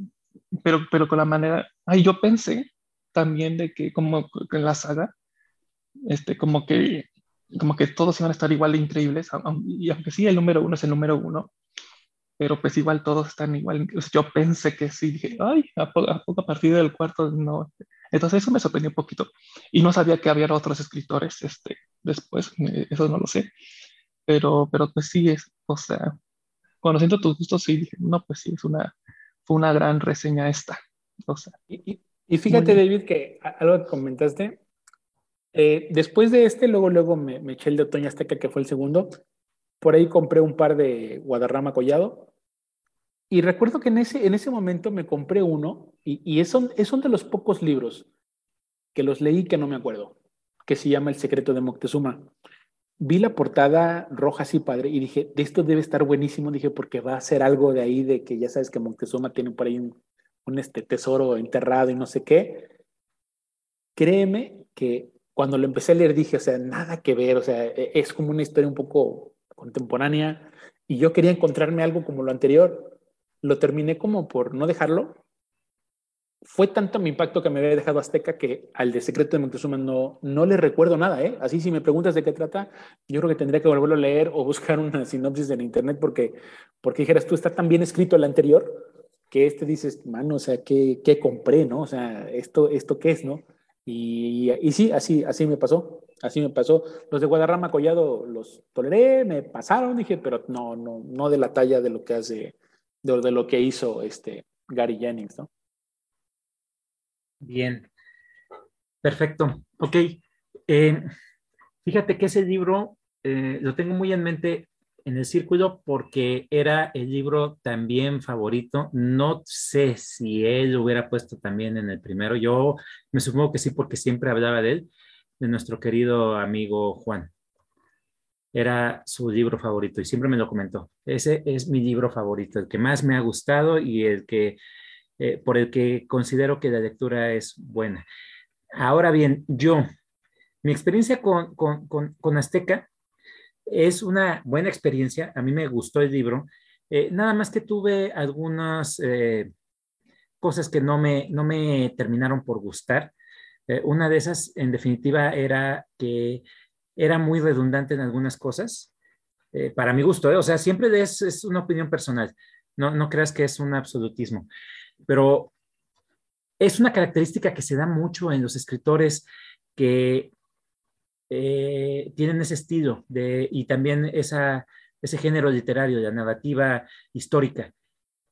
S2: pero, pero con la manera, ay, yo pensé también de que como en la saga, este, como que, como que todos iban a estar igual de increíbles, y aunque sí el número uno es el número uno, pero pues igual todos están igual. Yo pensé que sí, dije, ay, ¿a poco a, a partir del cuarto? No. Entonces eso me sorprendió un poquito. Y no sabía que había otros escritores este, después, eso no lo sé. Pero, pero pues sí, es, o sea, conociendo tus gustos, sí, dije, no, pues sí, es una, fue una gran reseña esta. O sea,
S3: y, y, y fíjate, David, que algo que comentaste, eh, después de este, luego, luego me, me eché el de Otoño Azteca, que fue el segundo, por ahí compré un par de Guadarrama Collado. Y recuerdo que en ese, en ese momento me compré uno, y, y es, son, es de los pocos libros que los leí que no me acuerdo, que se llama El secreto de Moctezuma. Vi la portada roja así padre y dije, de esto debe estar buenísimo, dije, porque va a ser algo de ahí de que ya sabes que Moctezuma tiene por ahí un, un este tesoro enterrado y no sé qué. Créeme que cuando lo empecé a leer dije, o sea, nada que ver, o sea, e, es como una historia un poco contemporánea y yo quería encontrarme algo como lo anterior. Lo terminé como por no dejarlo fue tanto mi impacto que me había dejado Azteca que al de Secreto de Moctezuma no, no le recuerdo nada, ¿eh? Así si me preguntas de qué trata, yo creo que tendría que volverlo a leer o buscar una sinopsis en internet porque, porque dijeras tú, está tan bien escrito el anterior que este dices, mano, o sea, ¿qué, qué compré, no? O sea, ¿esto, esto qué es, no? Y, y, sí, así, así me pasó, así me pasó. Los de Guadarrama Collado los toleré, me pasaron, dije, pero no, no, no de la talla de lo que hace, de, lo que hizo este Gary Jennings, ¿no?
S1: Bien, perfecto. Ok, eh, fíjate que ese libro eh, lo tengo muy en mente en el círculo porque era el libro también favorito. No sé si él lo hubiera puesto también en el primero. Yo me supongo que sí porque siempre hablaba de él, de nuestro querido amigo Juan. Era su libro favorito y siempre me lo comentó. Ese es mi libro favorito, el que más me ha gustado y el que eh, por el que considero que la lectura es buena. Ahora bien, yo, mi experiencia con, con, con, Azteca es una buena experiencia, a mí me gustó el libro, eh, nada más que tuve algunas eh, cosas que no me, no me terminaron por gustar. una de esas, en definitiva, era que era muy redundante en algunas cosas, para mi gusto, o sea, siempre es, es una opinión personal, no, no creas que es un absolutismo. Pero es una característica que se da mucho en los escritores que eh, tienen ese estilo de, y también esa, ese género literario, la narrativa histórica.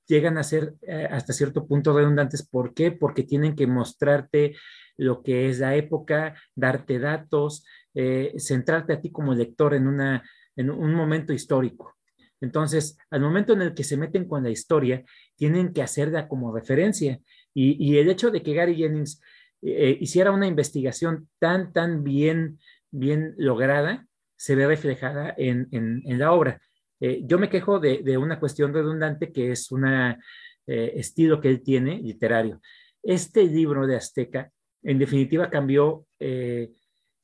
S1: Llegan a ser eh, hasta cierto punto redundantes. ¿Por qué? Porque tienen que mostrarte lo que es la época, darte datos, eh, centrarte a ti como lector en, una, en un momento histórico. Entonces, al momento en el que se meten con la historia, tienen que hacerla como referencia. Y, el hecho de que Gary Jennings eh, hiciera una investigación tan, tan bien, bien lograda, se ve reflejada en, la obra. Eh, yo me quejo de, una cuestión redundante que es un eh, estilo que él tiene literario. Este libro de Azteca, en definitiva, cambió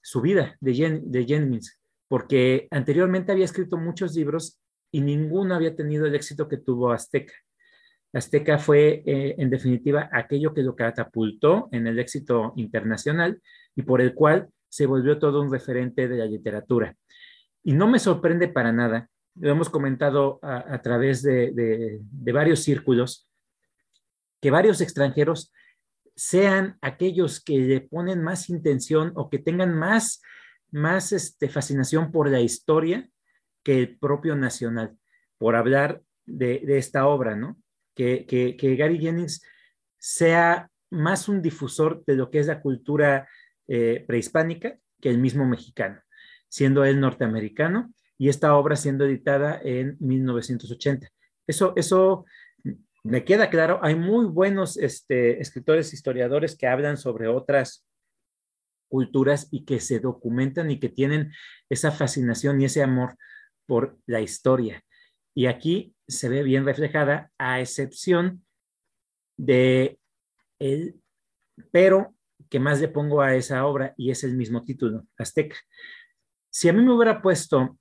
S1: su vida de, de Jennings, porque anteriormente había escrito muchos libros y ninguno había tenido el éxito que tuvo Azteca. Azteca fue, eh, en definitiva, aquello que lo catapultó en el éxito internacional y por el cual se volvió todo un referente de la literatura. Y no me sorprende para nada, lo hemos comentado a, través de, varios círculos, que varios extranjeros sean aquellos que le ponen más intención o que tengan más, más este, fascinación por la historia que el propio nacional, por hablar de, esta obra, ¿no? Que, que, Gary Jennings sea más un difusor de lo que es la cultura eh, prehispánica que el mismo mexicano, siendo él norteamericano y esta obra siendo editada en 1980. Eso, eso me queda claro. Hay muy buenos este, escritores, historiadores que hablan sobre otras culturas y que se documentan y que tienen esa fascinación y ese amor por la historia. Y aquí se ve bien reflejada, a excepción de el pero que más le pongo a esa obra y es el mismo título, Azteca. Si a mí me hubiera puesto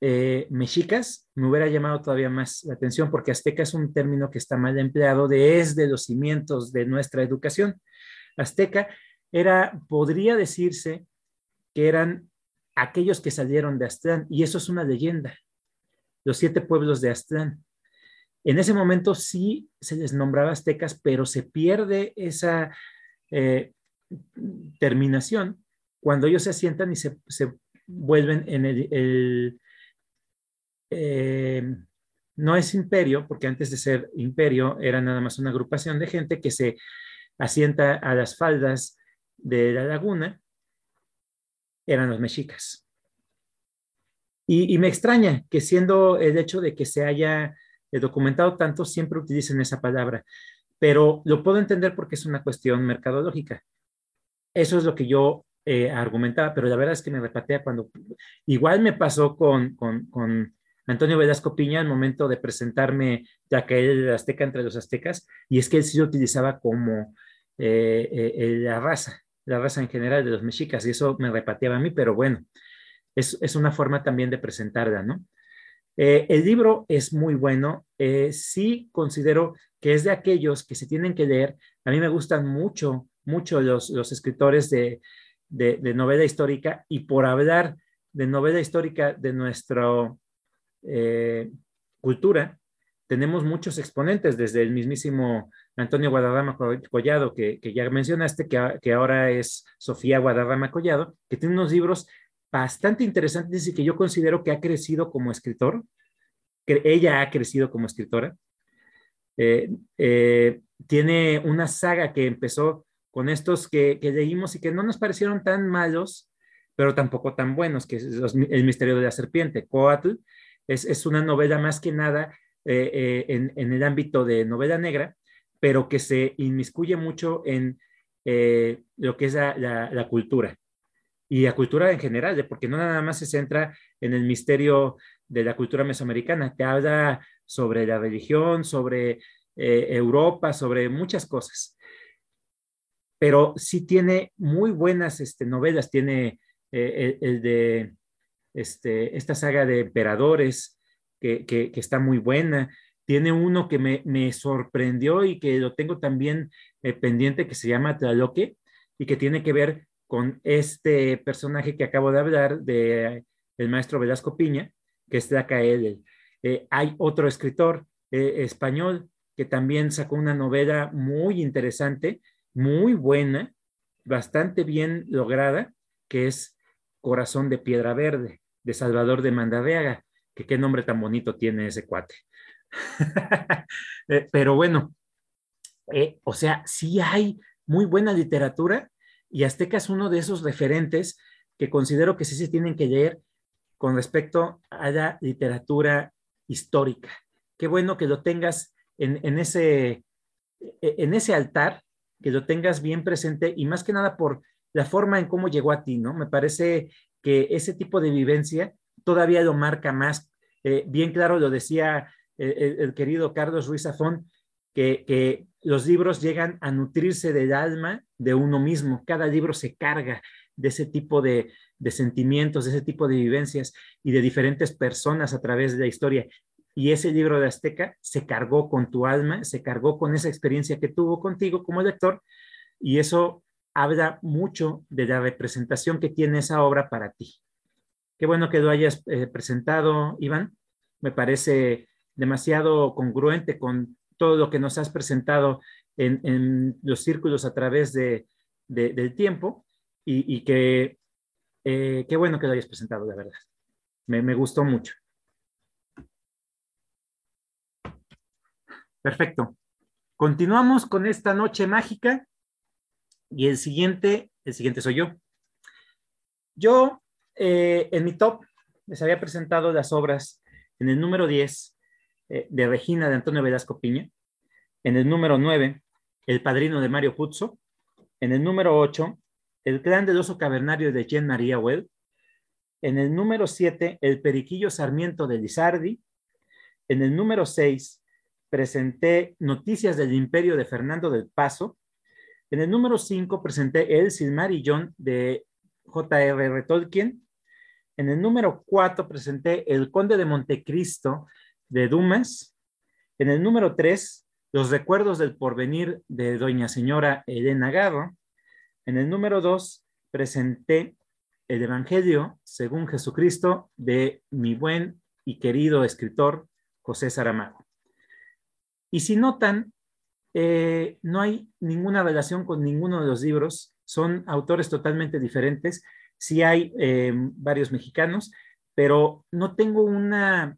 S1: eh, mexicas, me hubiera llamado todavía más la atención porque azteca es un término que está mal empleado de es de los cimientos de nuestra educación. Azteca era, podría decirse que eran aquellos que salieron de Aztlán, y eso es una leyenda, los siete pueblos de Aztlán. En ese momento sí se les nombraba aztecas, pero se pierde esa eh, terminación cuando ellos se asientan y se, vuelven en el, eh, no es imperio, porque antes de ser imperio era nada más una agrupación de gente que se asienta a las faldas de la laguna eran los mexicas. Y, me extraña que siendo el hecho de que se haya eh, documentado tanto, siempre utilicen esa palabra, pero lo puedo entender porque es una cuestión mercadológica. Eso es lo que yo eh, argumentaba, pero la verdad es que me repatea cuando, igual me pasó con, con, Antonio Velasco Piña al momento de presentarme ya que él azteca entre los aztecas, y es que él sí lo utilizaba como eh, la raza, la raza en general de los mexicas, y eso me repateaba a mí, pero bueno, es, es una forma también de presentarla, ¿no? Eh, el libro es muy bueno, eh, sí considero que es de aquellos que se tienen que leer. A mí me gustan mucho, mucho los, los escritores de, de, novela histórica y por hablar de novela histórica de nuestra eh, cultura, tenemos muchos exponentes, desde el mismísimo Antonio Guadarrama Collado, que, ya mencionaste, que, que, ahora es Sofía Guadarrama Collado, que tiene unos libros bastante interesantes y que yo considero que ha crecido como escritor, que ella ha crecido como escritora. Eh, eh, tiene una saga que empezó con estos que, leímos y que no nos parecieron tan malos, pero tampoco tan buenos, que es El misterio de la serpiente. Coatl es, una novela más que nada eh, en, el ámbito de novela negra, pero que se inmiscuye mucho en lo que es la cultura y la cultura en general, porque no nada más se centra en el misterio de la cultura mesoamericana, te habla sobre la religión, sobre eh, Europa, sobre muchas cosas. Pero sí tiene muy buenas este, novelas, tiene eh, el, de este, esta saga de emperadores, que, que, está muy buena. Tiene uno que me, me, sorprendió y que lo tengo también eh, pendiente, que se llama Tlaloque, y que tiene que ver con este personaje que acabo de hablar, de el maestro Velasco Piña, que es él. Eh, hay otro escritor eh, español que también sacó una novela muy interesante, muy buena, bastante bien lograda, que es Corazón de Piedra Verde, de Salvador de Mandaveaga, que qué nombre tan bonito tiene ese cuate. Eh, pero bueno, o sea, sí hay muy buena literatura y Azteca es uno de esos referentes que considero que sí se tienen que leer con respecto a la literatura histórica. Qué bueno que lo tengas en, ese, e, en ese altar, que lo tengas bien presente y más que nada por la forma en cómo llegó a ti, ¿no? Me parece que ese tipo de vivencia todavía lo marca más. Eh, bien claro lo decía eh, el, querido Carlos Ruiz Zafón, que, que, los libros llegan a nutrirse del alma de uno mismo. Cada libro se carga de ese tipo de, de sentimientos, de ese tipo de vivencias y de diferentes personas a través de la historia. Y ese libro de Azteca se cargó con tu alma, se cargó con esa experiencia que tuvo contigo como lector y eso habla mucho de la representación que tiene esa obra para ti. Qué bueno que lo hayas eh, presentado, Iván. Me parece demasiado congruente con todo lo que nos has presentado en, los círculos a través de, del tiempo y, y que eh, qué bueno que lo hayas presentado, de verdad. Me, gustó mucho. Perfecto. Continuamos con esta noche mágica y el siguiente, el siguiente soy yo. Yo, eh, en mi top, les había presentado las obras en el número 10 eh, de Regina de Antonio Velasco Piña, en el número 9, El Padrino de Mario Puzo, en el número 8, el clan del cavernario de Jean María Well. En el número 7, el periquillo sarmiento de Lizardi. En el número 6, presenté Noticias del Imperio de Fernando del Paso. En el número 5, presenté El Silmarillón de J.R.R. Tolkien. En el número 4, presenté El Conde de Montecristo de Dumas. En el número 3, Los Recuerdos del Porvenir de Doña Señora Elena Garro. En el número dos, presenté el Evangelio según Jesucristo de mi buen y querido escritor José Saramago. Y si notan, eh, no hay ninguna relación con ninguno de los libros, son autores totalmente diferentes. Sí hay eh, varios mexicanos, pero no tengo una,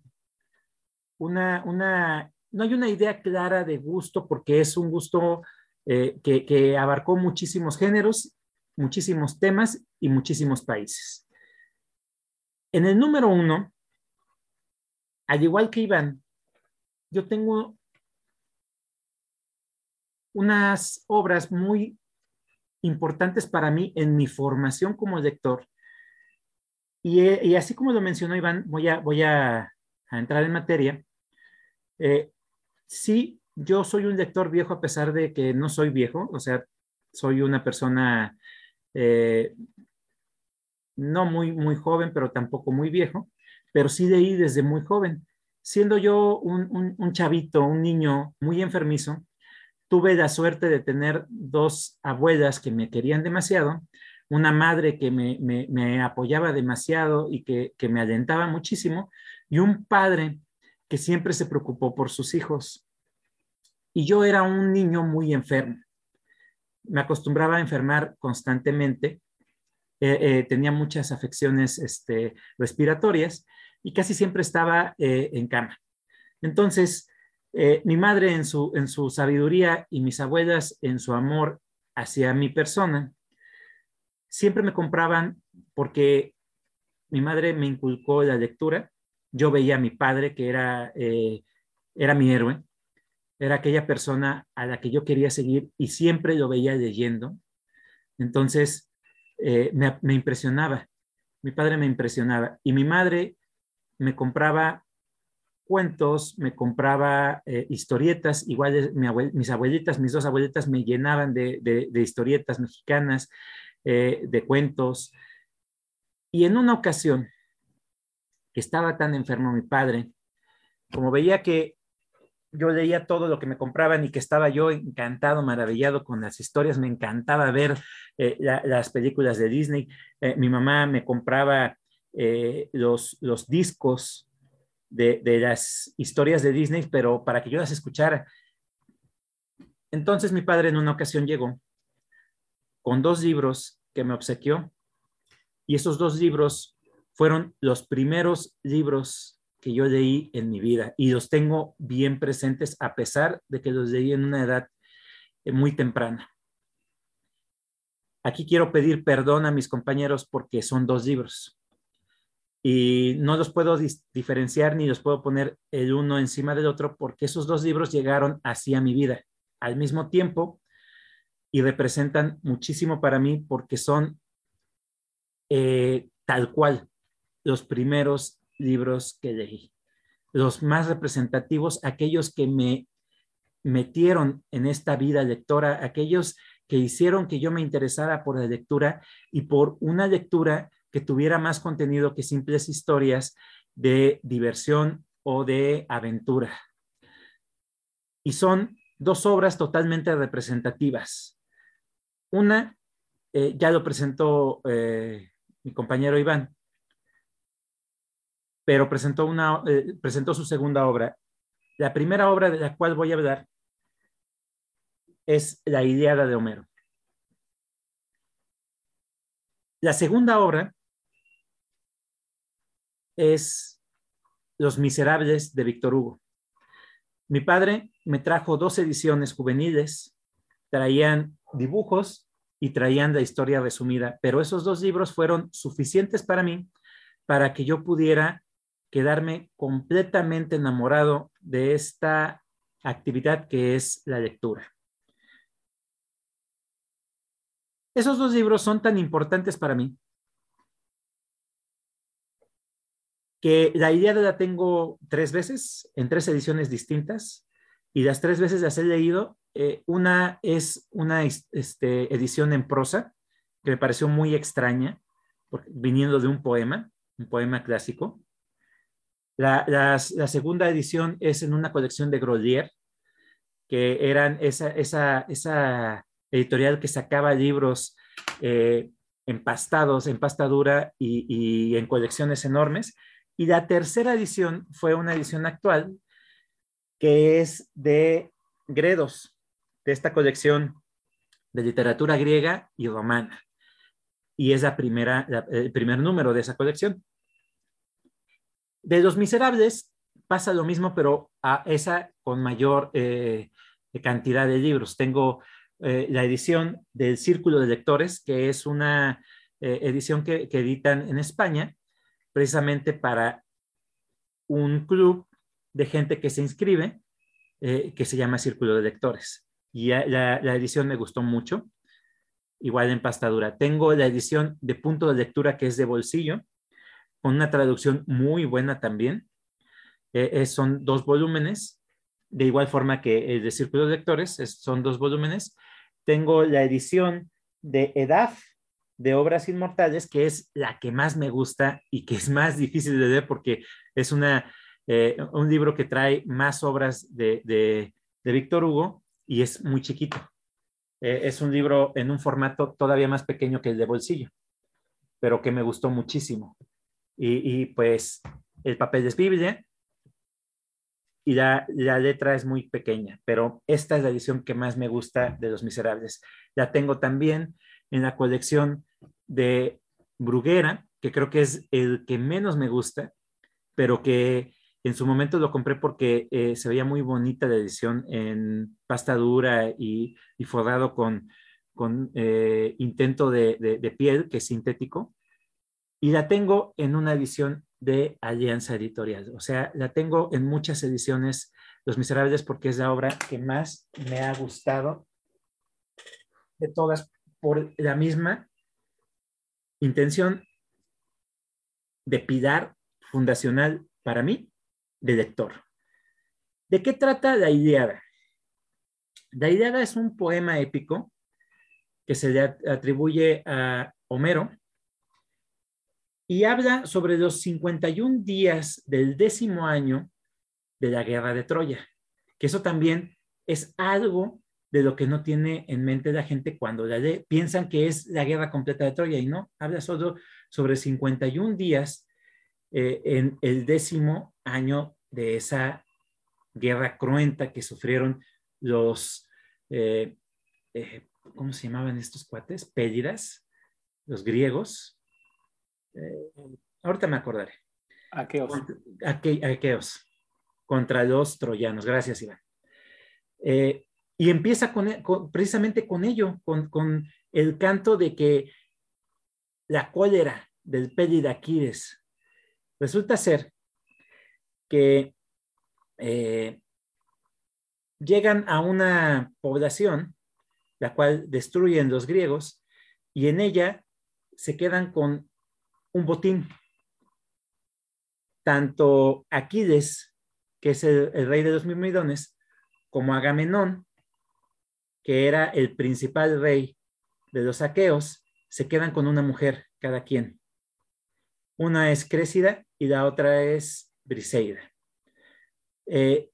S1: una, una, no hay una idea clara de gusto porque es un gusto eh, que, abarcó muchísimos géneros, muchísimos temas y muchísimos países. En el número uno, al igual que Iván, yo tengo unas obras muy importantes para mí en mi formación como lector. Y, así como lo mencionó Iván, voy a, voy a, entrar en materia. Eh, sí, yo soy un lector viejo a pesar de que no soy viejo, o sea, soy una persona eh, no muy, muy joven, pero tampoco muy viejo, pero sí leí desde muy joven. siendo yo un, chavito, un niño muy enfermizo, tuve la suerte de tener dos abuelas que me querían demasiado, una madre que me, apoyaba demasiado y que, me alentaba muchísimo, y un padre que siempre se preocupó por sus hijos. Y yo era un niño muy enfermo. Me acostumbraba a enfermar constantemente. Eh, eh, tenía muchas afecciones este, respiratorias y casi siempre estaba eh, en cama. Entonces, mi madre en su, en su sabiduría y mis abuelas en su amor hacia mi persona, siempre me compraban porque mi madre me inculcó la lectura. Yo veía a mi padre, que era, era mi héroe, era aquella persona a la que yo quería seguir y siempre lo veía leyendo. Entonces, eh, me, impresionaba. Mi padre me impresionaba. Y mi madre me compraba cuentos, me compraba eh, historietas, igual mis abuelitas, mis dos abuelitas me llenaban de, historietas mexicanas, eh, de cuentos. Y en una ocasión, que estaba tan enfermo mi padre, como veía que yo leía todo lo que me compraban y que estaba yo encantado, maravillado con las historias, me encantaba ver eh, las películas de Disney. Eh, mi mamá me compraba eh, los discos de, de, las historias de Disney, pero para que yo las escuchara. Entonces mi padre en una ocasión llegó con dos libros que me obsequió y esos dos libros fueron los primeros libros que yo leí en mi vida y los tengo bien presentes a pesar de que los leí en una edad eh, muy temprana. Aquí quiero pedir perdón a mis compañeros porque son dos libros y no los puedo diferenciar ni los puedo poner el uno encima del otro porque esos dos libros llegaron así a mi vida al mismo tiempo y representan muchísimo para mí porque son eh, tal cual los primeros libros que leí. Los más representativos, aquellos que me metieron en esta vida lectora, aquellos que hicieron que yo me interesara por la lectura y por una lectura que tuviera más contenido que simples historias de diversión o de aventura. Y son dos obras totalmente representativas. Una, eh, ya lo presentó eh, mi compañero Iván, pero presentó, una, eh, presentó su segunda obra. La primera obra de la cual voy a hablar es La Ilíada de Homero. La segunda obra es Los Miserables de Víctor Hugo. Mi padre me trajo dos ediciones juveniles, traían dibujos y traían la historia resumida, pero esos dos libros fueron suficientes para mí para que yo pudiera quedarme completamente enamorado de esta actividad que es la lectura. Esos dos libros son tan importantes para mí que la idea de la tengo tres veces, en tres ediciones distintas, y las tres veces las he leído. Eh, una es una este, edición en prosa, que me pareció muy extraña, viniendo de un poema, un poema clásico. La, segunda edición es en una colección de Grolier, que eran esa, esa, editorial que sacaba libros eh, empastados, en pasta dura y, en colecciones enormes. Y la tercera edición fue una edición actual que es de Gredos, de esta colección de literatura griega y romana. Y es la primera, el primer número de esa colección. De Los Miserables pasa lo mismo, pero a esa con mayor eh, cantidad de libros. Tengo eh, la edición del Círculo de Lectores, que es una eh, edición que, editan en España, precisamente para un club de gente que se inscribe, que se llama Círculo de Lectores. Y la, edición me gustó mucho, igual en pastadura. Tengo la edición de punto de lectura que es de bolsillo, con una traducción muy buena también. Eh, son dos volúmenes, de igual forma que el de Círculo de Lectores, son dos volúmenes. Tengo la edición de EDAF, de Obras Inmortales, que es la que más me gusta y que es más difícil de leer porque es una eh, un libro que trae más obras de, de, Víctor Hugo y es muy chiquito. Eh, es un libro en un formato todavía más pequeño que el de bolsillo, pero que me gustó muchísimo. Y, y pues el papel es Biblia y la, la, letra es muy pequeña, pero esta es la edición que más me gusta de Los Miserables. La tengo también en la colección de Bruguera, que creo que es el que menos me gusta, pero que en su momento lo compré porque eh, se veía muy bonita la edición en pasta dura y, y forrado con, con eh, intento de, de, piel, que es sintético. Y la tengo en una edición de Alianza Editorial. O sea, la tengo en muchas ediciones, Los Miserables, porque es la obra que más me ha gustado de todas por la misma intención de pilar fundacional para mí de lector. ¿De qué trata la Iliada? La Iliada es un poema épico que se le atribuye a Homero y habla sobre los 51 días del décimo año de la guerra de Troya, que eso también es algo de lo que no tiene en mente la gente cuando la lee. Piensan que es la guerra completa de Troya y no, habla solo sobre 51 días eh, en el décimo año de esa guerra cruenta que sufrieron los, eh, eh, ¿cómo se llamaban estos cuates? Pélidas, los griegos. ahorita me acordaré.
S3: Aqueos.
S1: Aqueos, contra los troyanos. Gracias, Iván. Y empieza con, precisamente con ello, con, el canto de que la cólera del Pélida Aquiles Resulta ser que eh, llegan a una población, la cual destruyen los griegos, y en ella se quedan con un botín. Tanto Aquiles, que es el, el rey de los mirmidones, como Agamenón, que era el principal rey de los aqueos, se quedan con una mujer cada quien. Una es Crécida y la otra es Briseida. Eh,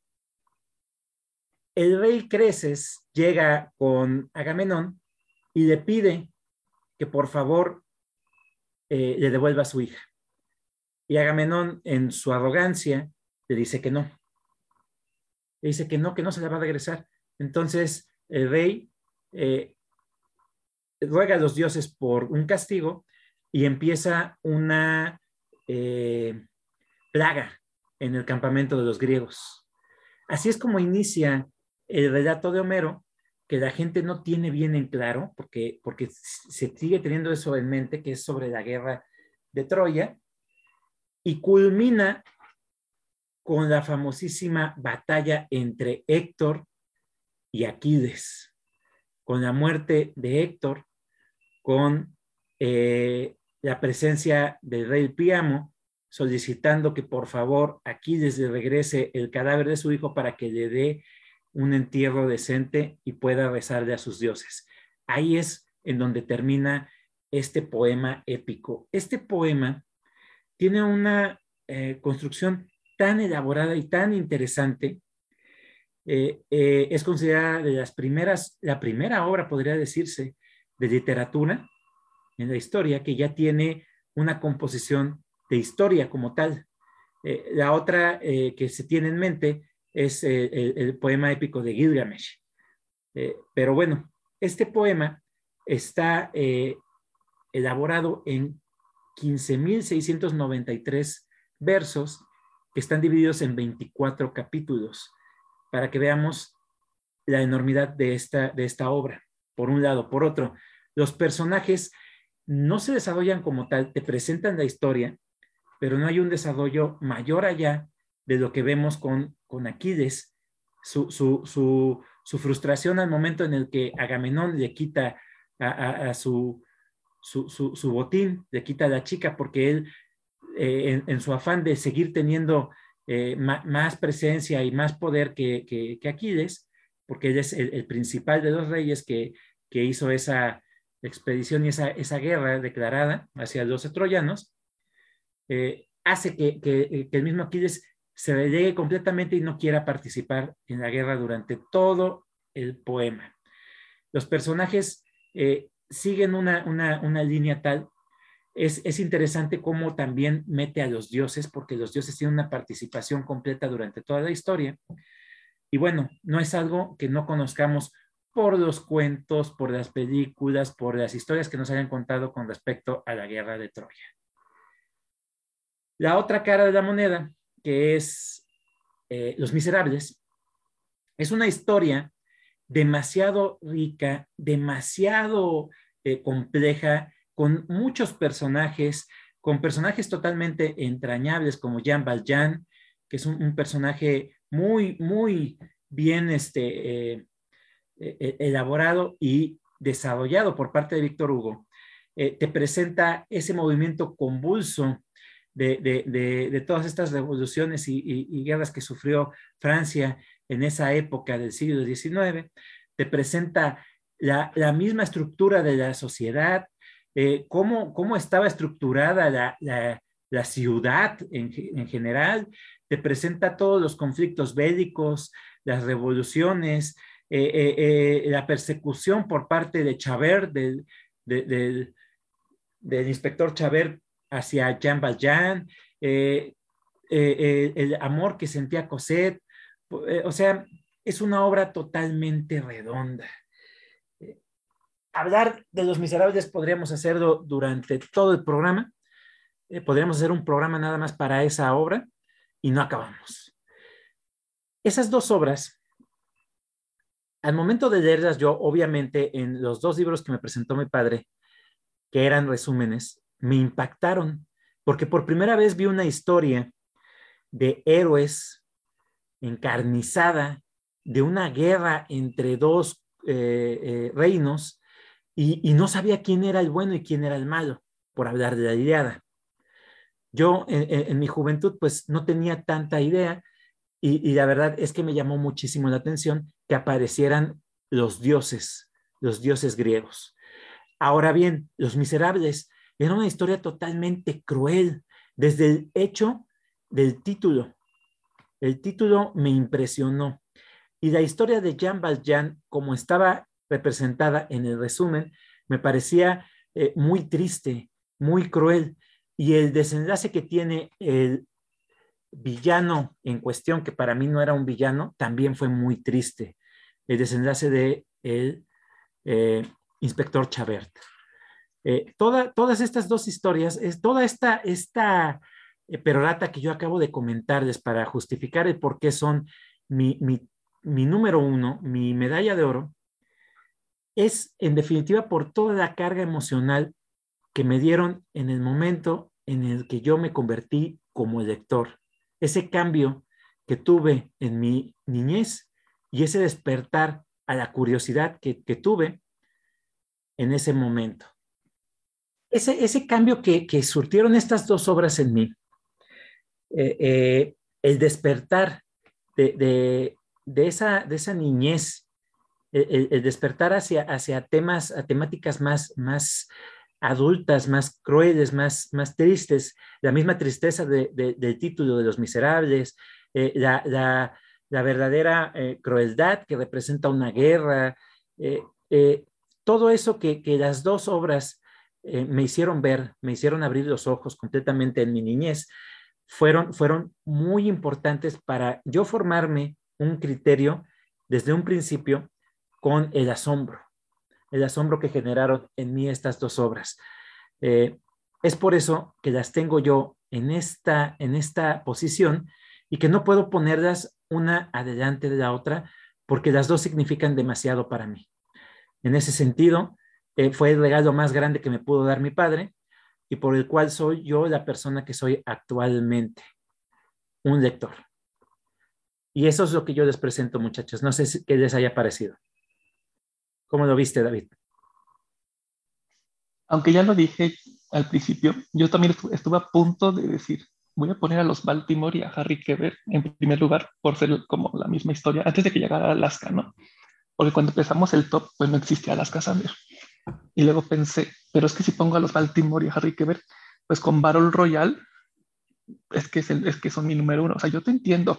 S1: el rey Creces llega con Agamenón y le pide que por favor eh, le devuelva a su hija. Y Agamenón, en su arrogancia, le dice que no. Le dice que no, que no se la va a regresar. Entonces el rey eh, ruega a los dioses por un castigo y empieza una eh, plaga en el campamento de los griegos. Así es como inicia el relato de Homero, que la gente no tiene bien en claro, porque, porque se sigue teniendo eso en mente, que es sobre la guerra de Troya, y culmina con la famosísima batalla entre Héctor y Aquiles, con la muerte de Héctor, con eh, la presencia del rey Priamo, solicitando que por favor aquí desde regrese el cadáver de su hijo para que le dé un entierro decente y pueda rezarle a sus dioses. Ahí es en donde termina este poema épico. Este poema tiene una eh, construcción tan elaborada y tan interesante. Eh, eh, es considerada de las primeras, la primera obra, podría decirse, de literatura en la historia que ya tiene una composición de historia como tal. Eh, la otra que se tiene en mente es eh, el, poema épico de Gilgamesh. pero bueno, este poema está elaborado en 15.693 versos que están divididos en 24 capítulos para que veamos la enormidad de esta, de esta obra, por un lado. Por otro, los personajes no se desarrollan como tal, te presentan la historia, pero no hay un desarrollo mayor allá de lo que vemos con, con Aquiles, su, su, frustración al momento en el que Agamenón le quita a, su, su, botín, le quita a la chica porque él, eh, en, su afán de seguir teniendo eh, más, presencia y más poder que, que, Aquiles, porque él es el, principal de los reyes que, que hizo esa, expedición y esa, esa guerra declarada hacia los troyanos, eh, hace que, que, el mismo Aquiles se relegue completamente y no quiera participar en la guerra durante todo el poema. Los personajes eh, siguen una, una, línea tal. Es, es, interesante cómo también mete a los dioses, porque los dioses tienen una participación completa durante toda la historia. Y bueno, no es algo que no conozcamos por los cuentos, por las películas, por las historias que nos hayan contado con respecto a la guerra de Troya. La otra cara de la moneda, que es eh, Los Miserables, es una historia demasiado rica, demasiado eh, compleja, con muchos personajes, con personajes totalmente entrañables como Jean Valjean, que es un, personaje muy, muy bien este, eh, elaborado y desarrollado por parte de Víctor Hugo. te presenta ese movimiento convulso de, todas estas revoluciones y, guerras que sufrió Francia en esa época del siglo XIX, te presenta la, misma estructura de la sociedad, eh, cómo, cómo, estaba estructurada la, ciudad en, general, te presenta todos los conflictos bélicos, las revoluciones, eh, eh, la persecución por parte de Chabert, del, del, inspector Chabert hacia Jean Valjean, el amor que sentía Cosette, o sea, es una obra totalmente redonda. Hablar de los miserables podríamos hacerlo durante todo el programa, podríamos hacer un programa nada más para esa obra y no acabamos. Esas dos obras, al momento de leerlas yo, obviamente, en los dos libros que me presentó mi padre, que eran resúmenes, me impactaron, porque por primera vez vi una historia de héroes encarnizada, de una guerra entre dos eh, eh, reinos, y, no sabía quién era el bueno y quién era el malo, por hablar de la idea. Yo en, mi juventud pues no tenía tanta idea y, y la verdad es que me llamó muchísimo la atención que aparecieran los dioses, los dioses griegos. Ahora bien, los miserables era una historia totalmente cruel, desde el hecho del título. El título me impresionó. Y la historia de Jean Valjean, como estaba representada en el resumen, me parecía eh, muy triste, muy cruel. Y el desenlace que tiene el villano en cuestión, que para mí no era un villano, también fue muy triste. El desenlace de el eh, inspector Chabert. Eh, todas estas dos historias, es toda esta, esta perorata que yo acabo de comentarles para justificar el por qué son mi, número uno, mi medalla de oro, es en definitiva por toda la carga emocional que me dieron en el momento en el que yo me convertí como lector. Ese cambio que tuve en mi niñez y ese despertar a la curiosidad que tuve en ese momento ese, cambio que, surtieron estas dos obras en mí, eh, eh, el despertar de, esa, de esa niñez, el, despertar hacia, hacia temas, a temáticas más, más adultas, más crueles, más, más tristes, la misma tristeza del título de Los Miserables, eh, la, verdadera crueldad que representa una guerra, todo eso que, que, las dos obras eh, me hicieron ver, me hicieron abrir los ojos completamente en mi niñez, fueron, fueron muy importantes para yo formarme un criterio desde un principio con el asombro, el asombro que generaron en mí estas dos obras. Eh, es por eso que las tengo yo en esta, en esta posición y que no puedo ponerlas una adelante de la otra porque las dos significan demasiado para mí. En ese sentido, eh, fue el regalo más grande que me pudo dar mi padre y por el cual soy yo la persona que soy actualmente, un lector. Y eso es lo que yo les presento, muchachos. No sé qué les haya parecido. ¿Cómo lo viste, David?
S2: Aunque ya lo dije al principio, yo también estuve a punto de decir, voy a poner a los Baltimore y a Harry Keber en primer lugar por ser como la misma historia, antes de que llegara Alaska, ¿no? Porque cuando empezamos el top, pues no existía Alaska Sander. Y luego pensé, pero es que si pongo a los Baltimore y a Harry Keber, pues con Barrel Royal es que, es, que son mi número uno. O sea, yo te entiendo.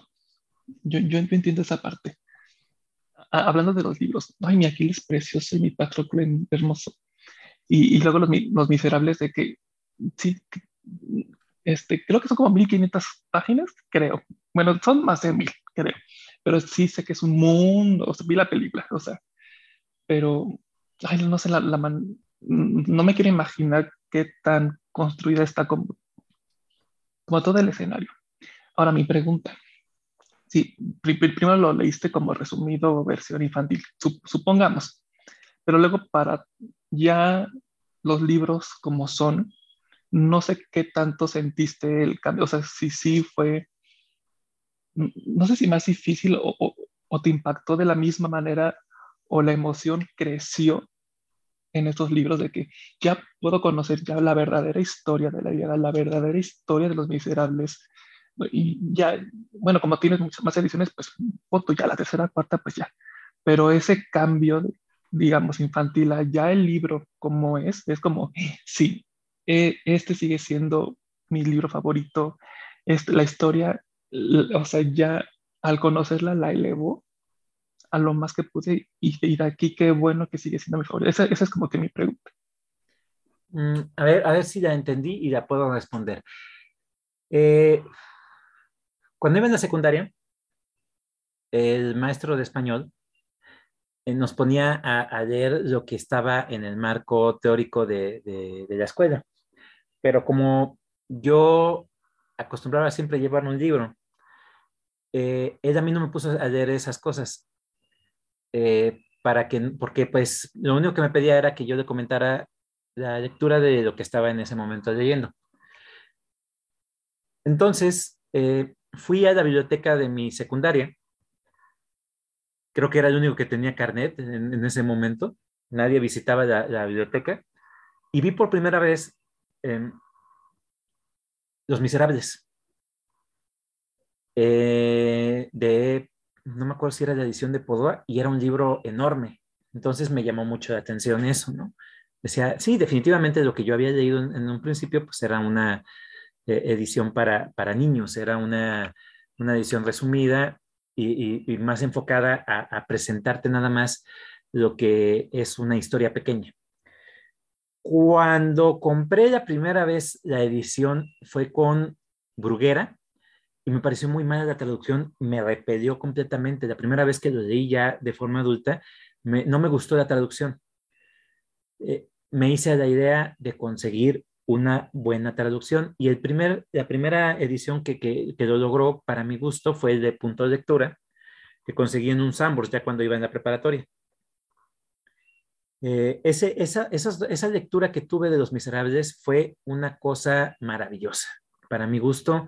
S2: Yo, yo entiendo esa parte. Hablando de los libros, ay, mi Aquiles precioso y mi Patroclo hermoso. Y, y luego los, los, miserables de que, sí, este, creo que son como 1500 páginas, creo. Bueno, son más de mil, creo. Pero sí sé que es un mundo, o sea, vi la película, o sea, pero, ay, no sé, la, la no me quiero imaginar qué tan construida está como, como todo el escenario. Ahora mi pregunta, sí, primero lo leíste como resumido versión infantil, supongamos, pero luego para ya los libros como son, no sé qué tanto sentiste el cambio, o sea, si sí fue, no sé si más difícil o, o te impactó de la misma manera o la emoción creció en estos libros de que ya puedo conocer ya la verdadera historia de la vida, la verdadera historia de los miserables. Y ya, bueno, como tienes muchas más ediciones, pues foto ya la tercera, cuarta, pues ya. Pero ese cambio, digamos, infantil, ya el libro como es, es como, sí, e, este sigue siendo mi libro favorito. Este, la historia, o sea, ya al conocerla la elevó a lo más que pude y, de aquí qué bueno que sigue siendo mi favorito. Esa, esa es como que mi pregunta.
S1: Mm, a, ver, a ver si la entendí y la puedo responder. Eh, cuando iba en la secundaria, el maestro de español eh, nos ponía a, leer lo que estaba en el marco teórico de, de, la escuela. Pero como yo acostumbraba siempre a llevar un libro, eh, él a mí no me puso a leer esas cosas. Eh, para que, porque pues lo único que me pedía era que yo le comentara la lectura de lo que estaba en ese momento leyendo. Entonces, eh, fui a la biblioteca de mi secundaria. Creo que era el único que tenía carnet en, ese momento. Nadie visitaba la, biblioteca. Y vi por primera vez em, Los Miserables eh, de no me acuerdo si era la edición de Podoa, y era un libro enorme. Entonces me llamó mucho la atención eso, ¿no? Decía, sí, definitivamente lo que yo había leído en, un principio, pues era una eh, edición para, para niños, era una, una edición resumida y, más enfocada a, presentarte nada más lo que es una historia pequeña. Cuando compré la primera vez la edición fue con Bruguera, y me pareció muy mala la traducción, me repelió completamente. La primera vez que lo leí ya de forma adulta, no me gustó la traducción. Eh, me hice la idea de conseguir una buena traducción y el primer, la primera edición que, que, lo logró para mi gusto fue el de punto de lectura que conseguí en un Sambors ya cuando iba en la preparatoria. Eh, ese, esa, esa lectura que tuve de Los Miserables fue una cosa maravillosa. Para mi gusto,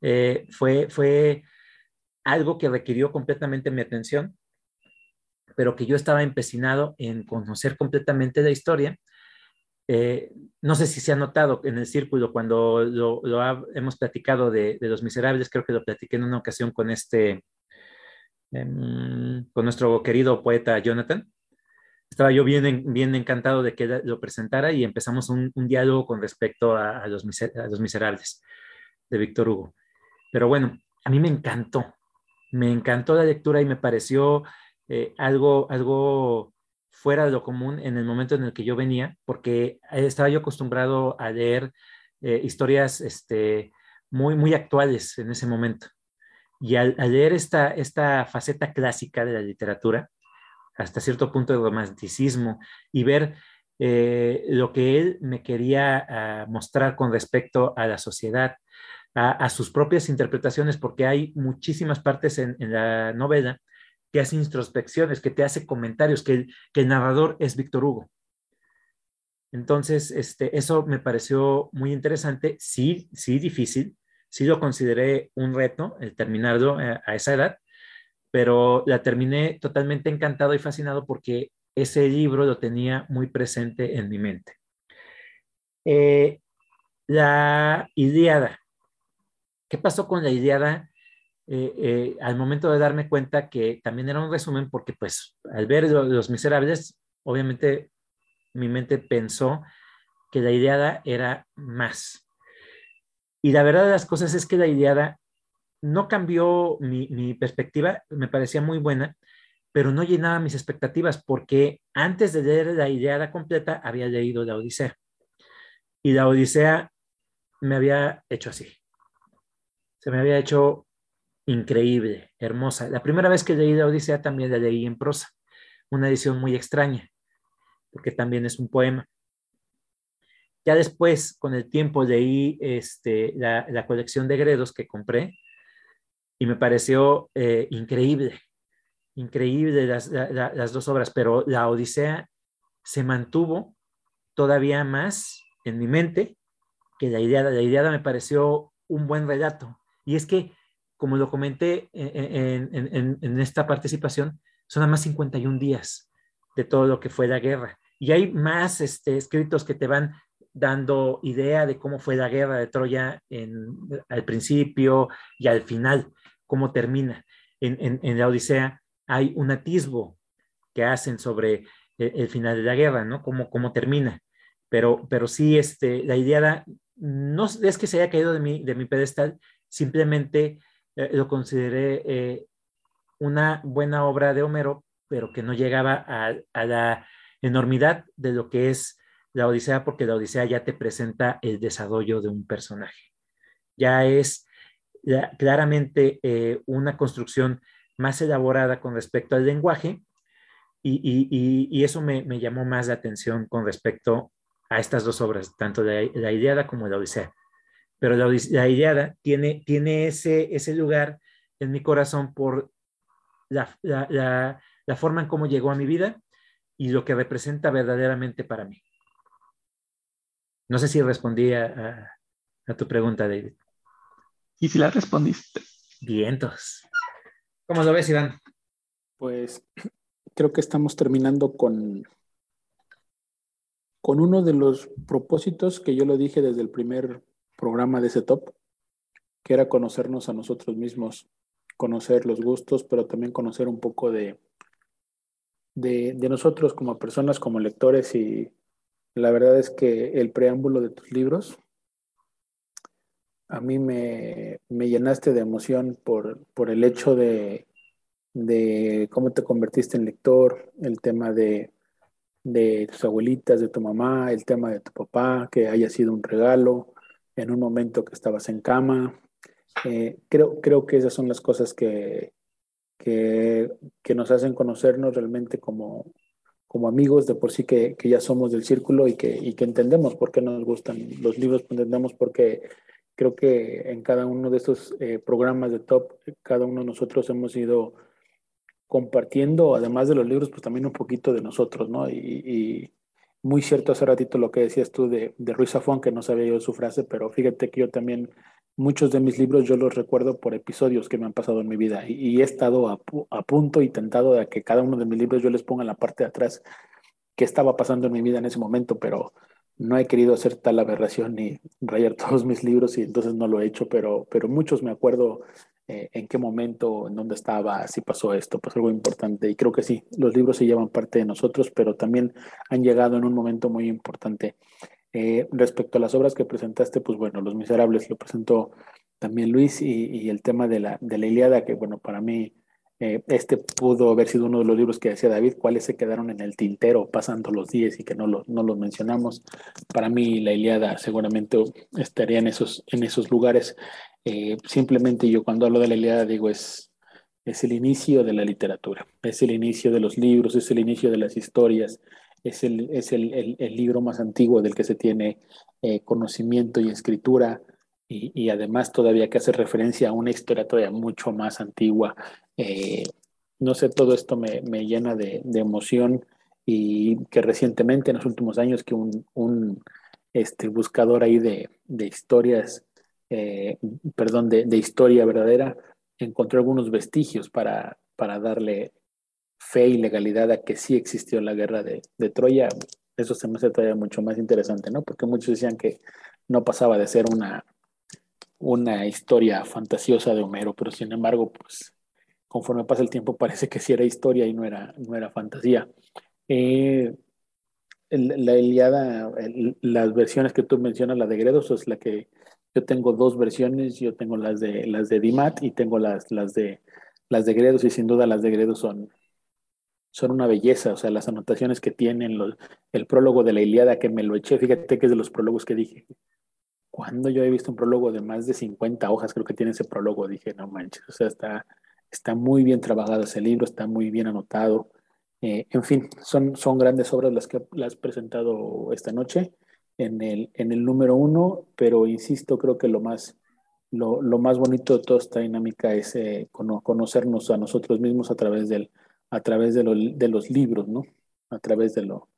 S1: eh, fue, fue algo que requirió completamente mi atención, pero que yo estaba empecinado en conocer completamente la historia. Eh, no sé si se ha notado en el círculo cuando lo, hemos platicado de, Los Miserables, creo que lo platiqué en una ocasión con este, em, con nuestro querido poeta Jonathan. Estaba yo bien, bien encantado de que lo presentara y empezamos un, diálogo con respecto a, los, Miserables de Víctor Hugo. Pero bueno, a mí me encantó, me encantó la lectura y me pareció eh, algo, algo fuera de lo común en el momento en el que yo venía, porque estaba yo acostumbrado a leer eh, historias este, muy, muy actuales en ese momento. Y al, leer esta, esta faceta clásica de la literatura, hasta cierto punto de romanticismo, y ver eh, lo que él me quería ah, mostrar con respecto a la sociedad, a, sus propias interpretaciones, porque hay muchísimas partes en, la novela que hace introspecciones, que te hace comentarios, que el, narrador es Víctor Hugo. Entonces, este, eso me pareció muy interesante, sí, sí difícil, sí lo consideré un reto el terminarlo a, a esa edad, pero la terminé totalmente encantado y fascinado porque ese libro lo tenía muy presente en mi mente. Eh, la Iliada. ¿Qué pasó con la Iliada? Eh, eh, al momento de darme cuenta que también era un resumen, porque pues al ver Los Miserables, obviamente mi mente pensó que la Iliada era más. Y la verdad de las cosas es que la Iliada no cambió mi, mi perspectiva, me parecía muy buena, pero no llenaba mis expectativas porque antes de leer la Iliada completa había leído la Odisea. Y la Odisea me había hecho así. Se me había hecho increíble, hermosa. La primera vez que leí la Odisea también la leí en prosa, una edición muy extraña, porque también es un poema. Ya después, con el tiempo, leí este, la, colección de Gredos que compré y me pareció eh, increíble, increíble las, las dos obras, pero la Odisea se mantuvo todavía más en mi mente que la idea, la idea me pareció un buen relato. Y es que, como lo comenté en, esta participación, son nada más 51 días de todo lo que fue la guerra. Y hay más este, escritos que te van dando idea de cómo fue la guerra de Troya al principio y al final, cómo termina. En, la Odisea hay un atisbo que hacen sobre el, final de la guerra, ¿no? Cómo, cómo termina. Pero, pero sí, este, la idea no es que se haya caído de mi, de mi pedestal, simplemente eh, lo consideré eh, una buena obra de Homero, pero que no llegaba a, la enormidad de lo que es la Odisea, porque la Odisea ya te presenta el desarrollo de un personaje. Ya es claramente eh, una construcción más elaborada con respecto al lenguaje y, eso me, llamó más la atención con respecto a estas dos obras, tanto la, la como la Odisea. Pero la, la Iliada tiene, tiene ese, ese lugar en mi corazón por la, la, la, forma en cómo llegó a mi vida y lo que representa verdaderamente para mí. No sé si respondí a, a, tu pregunta, David.
S2: Y si la respondiste.
S1: Vientos. ¿Cómo lo ves, Iván?
S3: Pues creo que estamos terminando con con uno de los propósitos que yo lo dije desde el primer programa de ese top, que era conocernos a nosotros mismos, conocer los gustos, pero también conocer un poco de, de, nosotros como personas, como lectores. Y la verdad es que el preámbulo de tus libros, a mí me, me llenaste de emoción por, por el hecho de, de cómo te convertiste en lector, el tema de de tus abuelitas, de tu mamá, el tema de tu papá, que haya sido un regalo en un momento que estabas en cama. Eh, creo, creo que esas son las cosas que, que, nos hacen conocernos realmente como, como amigos, de por sí que, ya somos del círculo y que, y que entendemos por qué nos gustan los libros, entendemos por qué creo que en cada uno de estos eh, programas de top, cada uno de nosotros hemos ido compartiendo, además de los libros, pues también un poquito de nosotros, ¿no? Y, muy cierto hace ratito lo que decías tú de, de Ruiz Zafón, que no sabía yo su frase, pero fíjate que yo también, muchos de mis libros yo los recuerdo por episodios que me han pasado en mi vida y, he estado a, a, punto y tentado de que cada uno de mis libros yo les ponga en la parte de atrás qué estaba pasando en mi vida en ese momento, pero no he querido hacer tal aberración ni rayar todos mis libros y entonces no lo he hecho, pero, pero muchos me acuerdo eh, en qué momento, en dónde estaba, si pasó esto, pues algo importante. Y creo que sí, los libros se llevan parte de nosotros, pero también han llegado en un momento muy importante. Eh, respecto a las obras que presentaste, pues bueno, Los Miserables lo presentó también Luis y, el tema de la, de la Iliada, que bueno, para mí eh, este pudo haber sido uno de los libros que decía David, cuáles se quedaron en el tintero pasando los días y que no, lo, no los mencionamos. Para mí la Iliada seguramente estaría en esos, en esos lugares. Eh, simplemente yo cuando hablo de la Iliada digo es, es el inicio de la literatura, es el inicio de los libros, es el inicio de las historias, es el, es el, el, libro más antiguo del que se tiene eh, conocimiento y escritura. Y, y, además todavía que hace referencia a una historia todavía mucho más antigua. Eh, no sé, todo esto me, me llena de, de, emoción y que recientemente, en los últimos años, que un, un este, buscador ahí de, de historias eh, perdón, de, historia verdadera, encontró algunos vestigios para, para darle fe y legalidad a que sí existió la guerra de, Troya. Eso se me hace todavía mucho más interesante, ¿no? Porque muchos decían que no pasaba de ser una, una historia fantasiosa de Homero, pero sin embargo, pues conforme pasa el tiempo parece que sí era historia y no era, no era fantasía. Eh, la Iliada, las versiones que tú mencionas, la de Gredos, es la que Yo tengo dos versiones, yo tengo las de las de Dimat y tengo las, las de las de Gredos y sin duda las de Gredos son, son una belleza, o sea, las anotaciones que tienen, los, el prólogo de la Iliada que me lo eché, fíjate que es de los prólogos que dije. Cuando yo he visto un prólogo de más de 50 hojas, creo que tiene ese prólogo, dije, no manches, o sea, está, está muy bien trabajado ese libro, está muy bien anotado. Eh, en fin, son, son grandes obras las que las has presentado esta noche en el, en el número uno, pero insisto, creo que lo más, lo, lo más bonito de toda esta dinámica es eh, conocernos a nosotros mismos a través, del, a través de, lo, de, los libros, ¿no? A través de lo,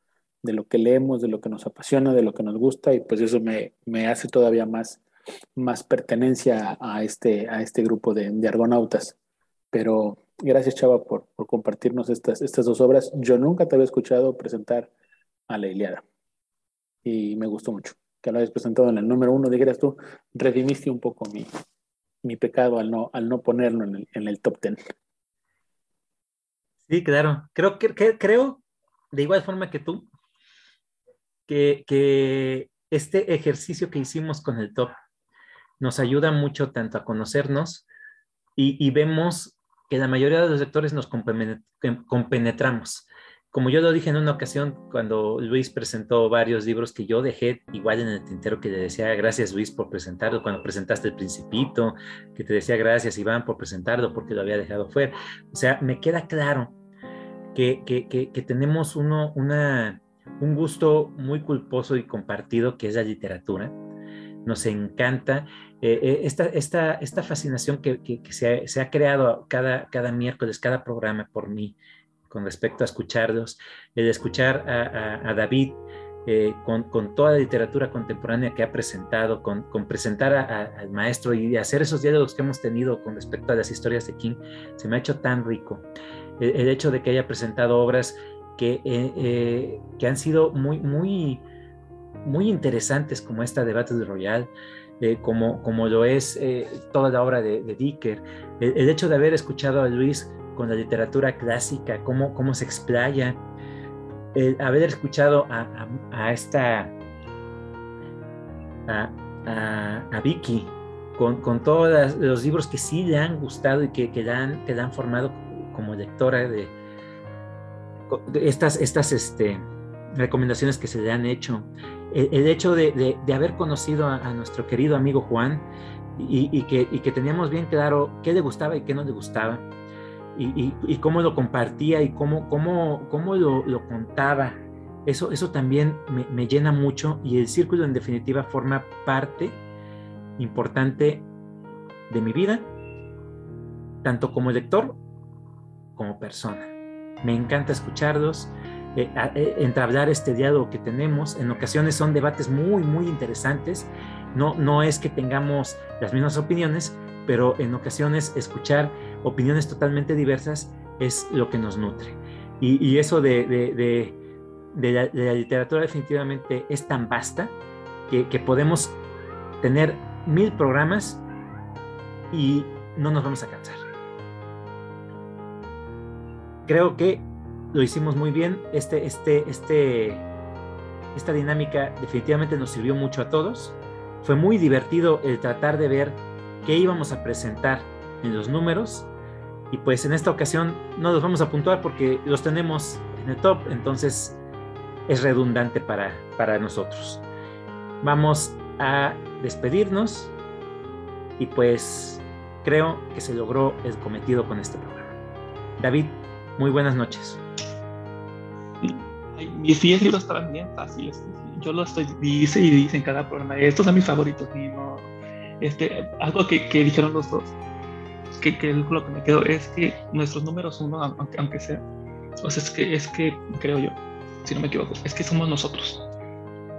S3: de lo que leemos, de lo que nos apasiona, de lo que nos gusta, y pues eso me, me hace todavía más, más pertenencia a este, a este grupo de, de argonautas. Pero gracias, Chava, por, por compartirnos estas, estas dos obras. Yo nunca te había escuchado presentar a la Iliada y me gustó mucho que lo hayas presentado en el número uno. Dijeras tú, redimiste un poco mi, mi pecado al no, al no ponerlo en el, en el top ten.
S1: Sí, claro. Creo que, creo, de igual forma que tú, que, que este ejercicio que hicimos con el top nos ayuda mucho tanto a conocernos y, y vemos que la mayoría de los lectores nos compenetramos como yo lo dije en una ocasión cuando Luis presentó varios libros que yo dejé igual en el tintero que le decía gracias Luis por presentarlo, cuando presentaste El Principito, que te decía gracias Iván por presentarlo porque lo había dejado fuera. O sea, me queda claro que, que, que, tenemos uno, una, un gusto muy culposo y compartido que es la literatura. Nos encanta eh, eh, esta, esta, esta, fascinación que, se ha, se, ha, creado cada, cada miércoles, cada programa por mí con respecto a escucharlos, el escuchar a, David eh, con, toda la literatura contemporánea que ha presentado, con, presentar al maestro y hacer esos diálogos que hemos tenido con respecto a las historias de King, se me ha hecho tan rico. El, hecho de que haya presentado obras que, eh, eh, que han sido muy, muy, muy interesantes, como esta de Battle Royale, como, como lo es toda la obra de, de Dicker, el, hecho de haber escuchado a Luis con la literatura clásica, cómo, cómo se explaya. El haber escuchado a, esta, a, Vicky, con, con, todos los libros que sí le han gustado y que, que, le, han, que formado como lectora de, estas, estas este, recomendaciones que se le han hecho. El, hecho de, de, haber conocido a, nuestro querido amigo Juan y, y, que, y, que, teníamos bien claro qué le gustaba y qué no le gustaba y, cómo lo compartía y cómo, cómo, cómo lo, lo contaba. Eso, eso también me, me, llena mucho y el círculo en definitiva forma parte importante de mi vida, tanto como lector como persona. Me encanta escucharlos, eh, eh, entablar este diálogo que tenemos. En ocasiones son debates muy, muy interesantes. No, no es que tengamos las mismas opiniones, pero en ocasiones escuchar opiniones totalmente diversas es lo que nos nutre. Y, eso de, la, literatura definitivamente es tan vasta que, podemos tener mil programas y no nos vamos a cansar. Creo que lo hicimos muy bien. Este, este, este, esta dinámica definitivamente nos sirvió mucho a todos. Fue muy divertido el tratar de ver qué íbamos a presentar en los números. Y pues en esta ocasión no los vamos a puntuar porque los tenemos en el top, entonces es redundante para, para nosotros. Vamos a despedirnos y pues creo que se logró el cometido con este programa. David, muy buenas noches.
S2: Mis 10 libros también fáciles. Yo lo estoy, dice y dice en cada programa. Estos son mis favoritos. Y no, este, algo que, que dijeron los dos, que, que, lo que me quedo es que nuestros números uno, aunque, aunque sea, o sea, es que, es que creo yo, si no me equivoco, es que somos nosotros,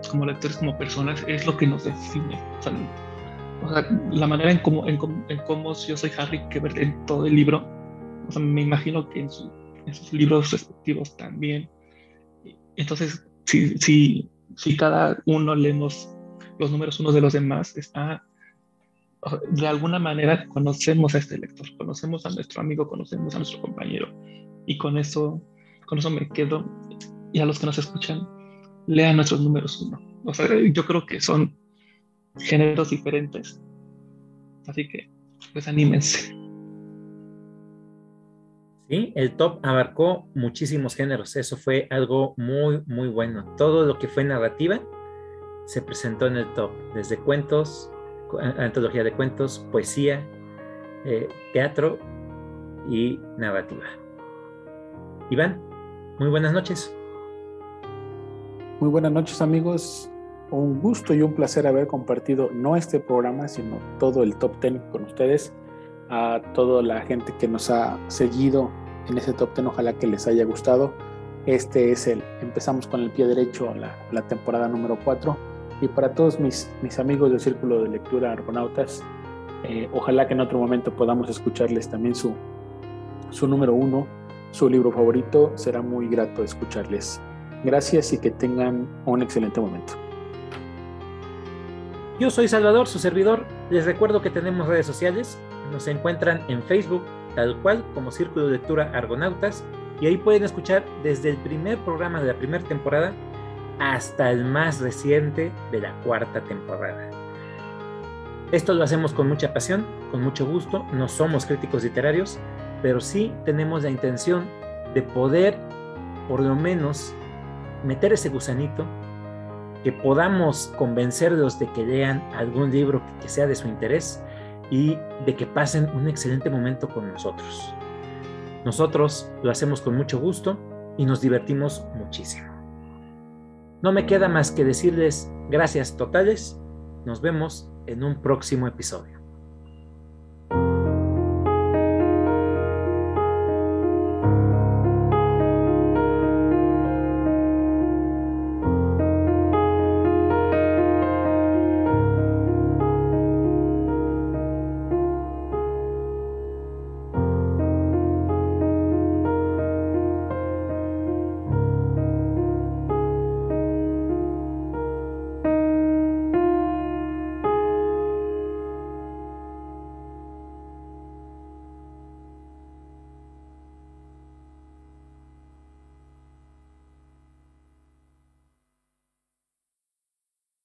S2: como lectores, como personas, es lo que nos define. O sea, la manera en cómo, en, en cómo yo soy Harry que ver en todo el libro, o sea, me imagino que en, su, en sus libros respectivos también. Entonces, si, si, si cada uno leemos los números unos de los demás, está de alguna manera conocemos a este lector, conocemos a nuestro amigo, conocemos a nuestro compañero. Y con eso, con eso me quedo. Y a los que nos escuchan, lean nuestros números uno. O sea, yo creo que son géneros diferentes. Así que, pues anímense.
S1: Sí, el top abarcó muchísimos géneros. Eso fue algo muy, muy bueno. Todo lo que fue narrativa se presentó en el top, desde cuentos, antología de cuentos, poesía, eh, teatro y narrativa. Iván, muy buenas noches.
S3: Muy buenas noches amigos. Un gusto y un placer haber compartido no este programa, sino todo el top ten con ustedes. A toda la gente que nos ha seguido en ese top ten, ojalá que les haya gustado. Este es el, empezamos con el pie derecho la, la temporada número 4. Y para todos mis, mis amigos del Círculo de Lectura Argonautas, eh, ojalá que en otro momento podamos escucharles también su, su número uno, su libro favorito. Será muy grato escucharles. Gracias y que tengan un excelente momento.
S1: Yo soy Salvador, su servidor. Les recuerdo que tenemos redes sociales. Nos encuentran en Facebook, tal cual como Círculo de Lectura Argonautas. Y ahí pueden escuchar desde el primer programa de la primera temporada hasta el más reciente de la cuarta temporada. Esto lo hacemos con mucha pasión, con mucho gusto. No somos críticos literarios, pero sí tenemos la intención de poder, por lo menos, meter ese gusanito, que podamos convencerlos de que lean algún libro que sea de su interés y de que pasen un excelente momento con nosotros. Nosotros lo hacemos con mucho gusto y nos divertimos muchísimo. No me queda más que decirles gracias totales. Nos vemos en un próximo episodio.